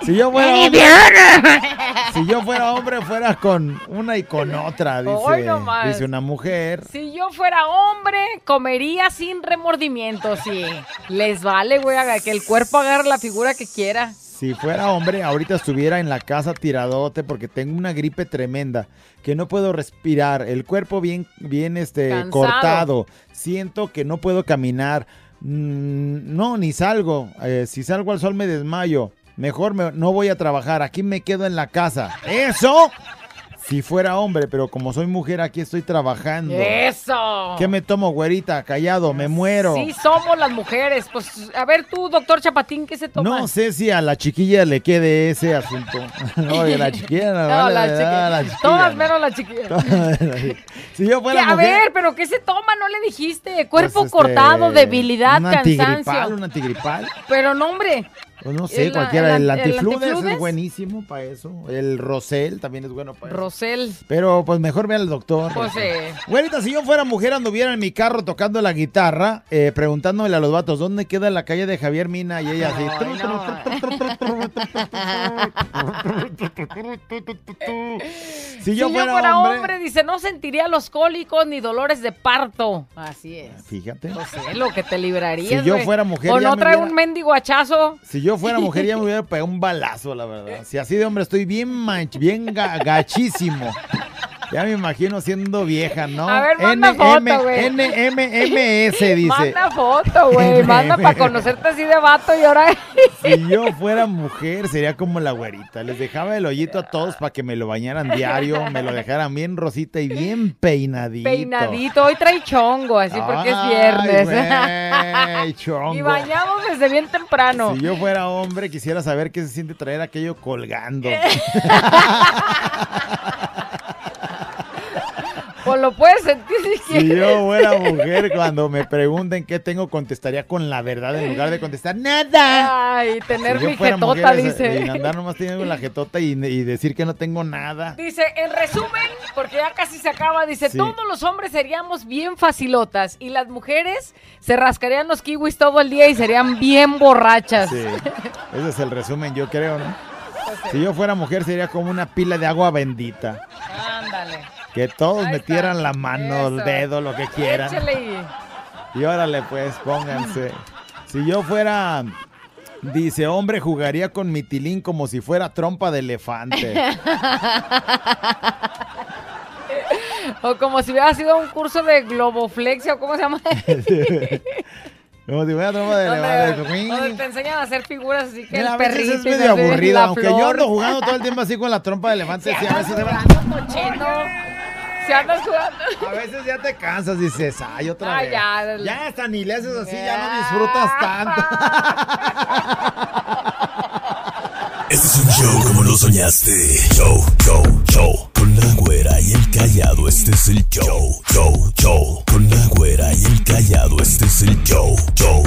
Si yo fuera ¡Ay, hombre, si yo fuera hombre, fuera con una y con otra, Hoy dice, no más. dice una mujer. Si yo fuera hombre, comería sin remordimiento, sí. Les vale, güey, que el cuerpo agarre la figura que quiera. Si fuera hombre, ahorita estuviera en la casa tiradote porque tengo una gripe tremenda, que no puedo respirar, el cuerpo bien, bien este, Cansado. cortado, siento que no puedo caminar, Mm, no, ni salgo, Eh, si salgo al sol me desmayo, mejor me- no voy a trabajar, aquí me quedo en la casa. Eso, si fuera hombre, pero como soy mujer, aquí estoy trabajando. ¡Eso! ¿Qué me tomo, güerita? Callado, me muero. Sí, somos las mujeres. Pues, a ver tú, doctor Chapatín, ¿qué se toma? No sé si a la chiquilla le quede ese asunto. No, a la chiquilla no, No, vale, la chiquilla. la chiquilla Todas no. menos la chiquilla. si yo fuera a mujer, ver, pero ¿qué se toma? No le dijiste. Cuerpo pues, este, cortado, debilidad, un antigripal, cansancio. un antigripal. Pero no, hombre. Pues no sé, El- cualquiera. el El, an- el antifludes es buenísimo para eso. El Rosel también es bueno para eso. Rosel. Pero pues mejor ve al doctor. Pues. Güerita, si yo fuera mujer, anduviera en mi carro tocando la guitarra, eh, preguntándole a los vatos, ¿dónde queda la calle de Javier Mina? Y ella así. Si yo fuera, fuera, hombre, hombre, dice, no sentiría los cólicos ni dolores de parto. Así es. Fíjate. No sé lo que te librarías. Si yo fuera mujer, O ya no me trae hubiera- un mendigo hachazo. Si yo fuera mujer ya me hubiera pegado un balazo, la verdad. Si así de hombre estoy bien manch, bien ga- gachísimo. Ya me imagino siendo vieja, ¿no? A ver, manda foto, güey. NMMS dice. Manda foto, güey. Manda para conocerte así de vato y ahora. Si yo fuera mujer sería como la güerita. Les dejaba el hoyito a todos para que me lo bañaran diario, me lo dejaran bien rosita y bien peinadito. Peinadito. Hoy trae chongo, así porque es viernes. güey, chongo. y bañamos desde bien temprano. Si yo fuera hombre, quisiera saber qué se siente traer aquello colgando. Lo puedes sentir si Si quieres. yo fuera mujer, cuando me pregunten qué tengo, contestaría con la verdad en lugar de contestar nada. Ay, tener Si mi jetota, mujer, dice. y andar nomás teniendo la jetota y, y decir que no tengo nada. Dice, en resumen, porque ya casi se acaba, dice, Sí. todos los hombres seríamos bien facilotas y las mujeres se rascarían los kiwis todo el día y serían bien borrachas. Sí, ese es el resumen, yo creo, ¿no? Si yo fuera mujer, sería como una pila de agua bendita. Ándale. Que todos Ahí metieran está. la mano, el dedo, lo que quieran. Échale y- órale, pues, pónganse. Si yo fuera, dice, hombre, jugaría con mi tilín como si fuera trompa de elefante. O como si hubiera sido un curso de globoflexia o cómo se llama. Como si fuera trompa de elefante. donde te enseñan a hacer figuras así que Mira, el perrito es medio la aunque yo flor. ando jugando todo el tiempo así con la trompa de elefante, sí, a veces se va- cochino. Si andas jugando. A veces ya te cansas, dices, ay, otra Ay, vez. ya. Ya hasta ni le haces así, ya no disfrutas tanto. Este es un show como lo soñaste. Show, show, show. Con la güera y el callado, este es el show. Show, show. Con la güera y el callado, este es el show. Show,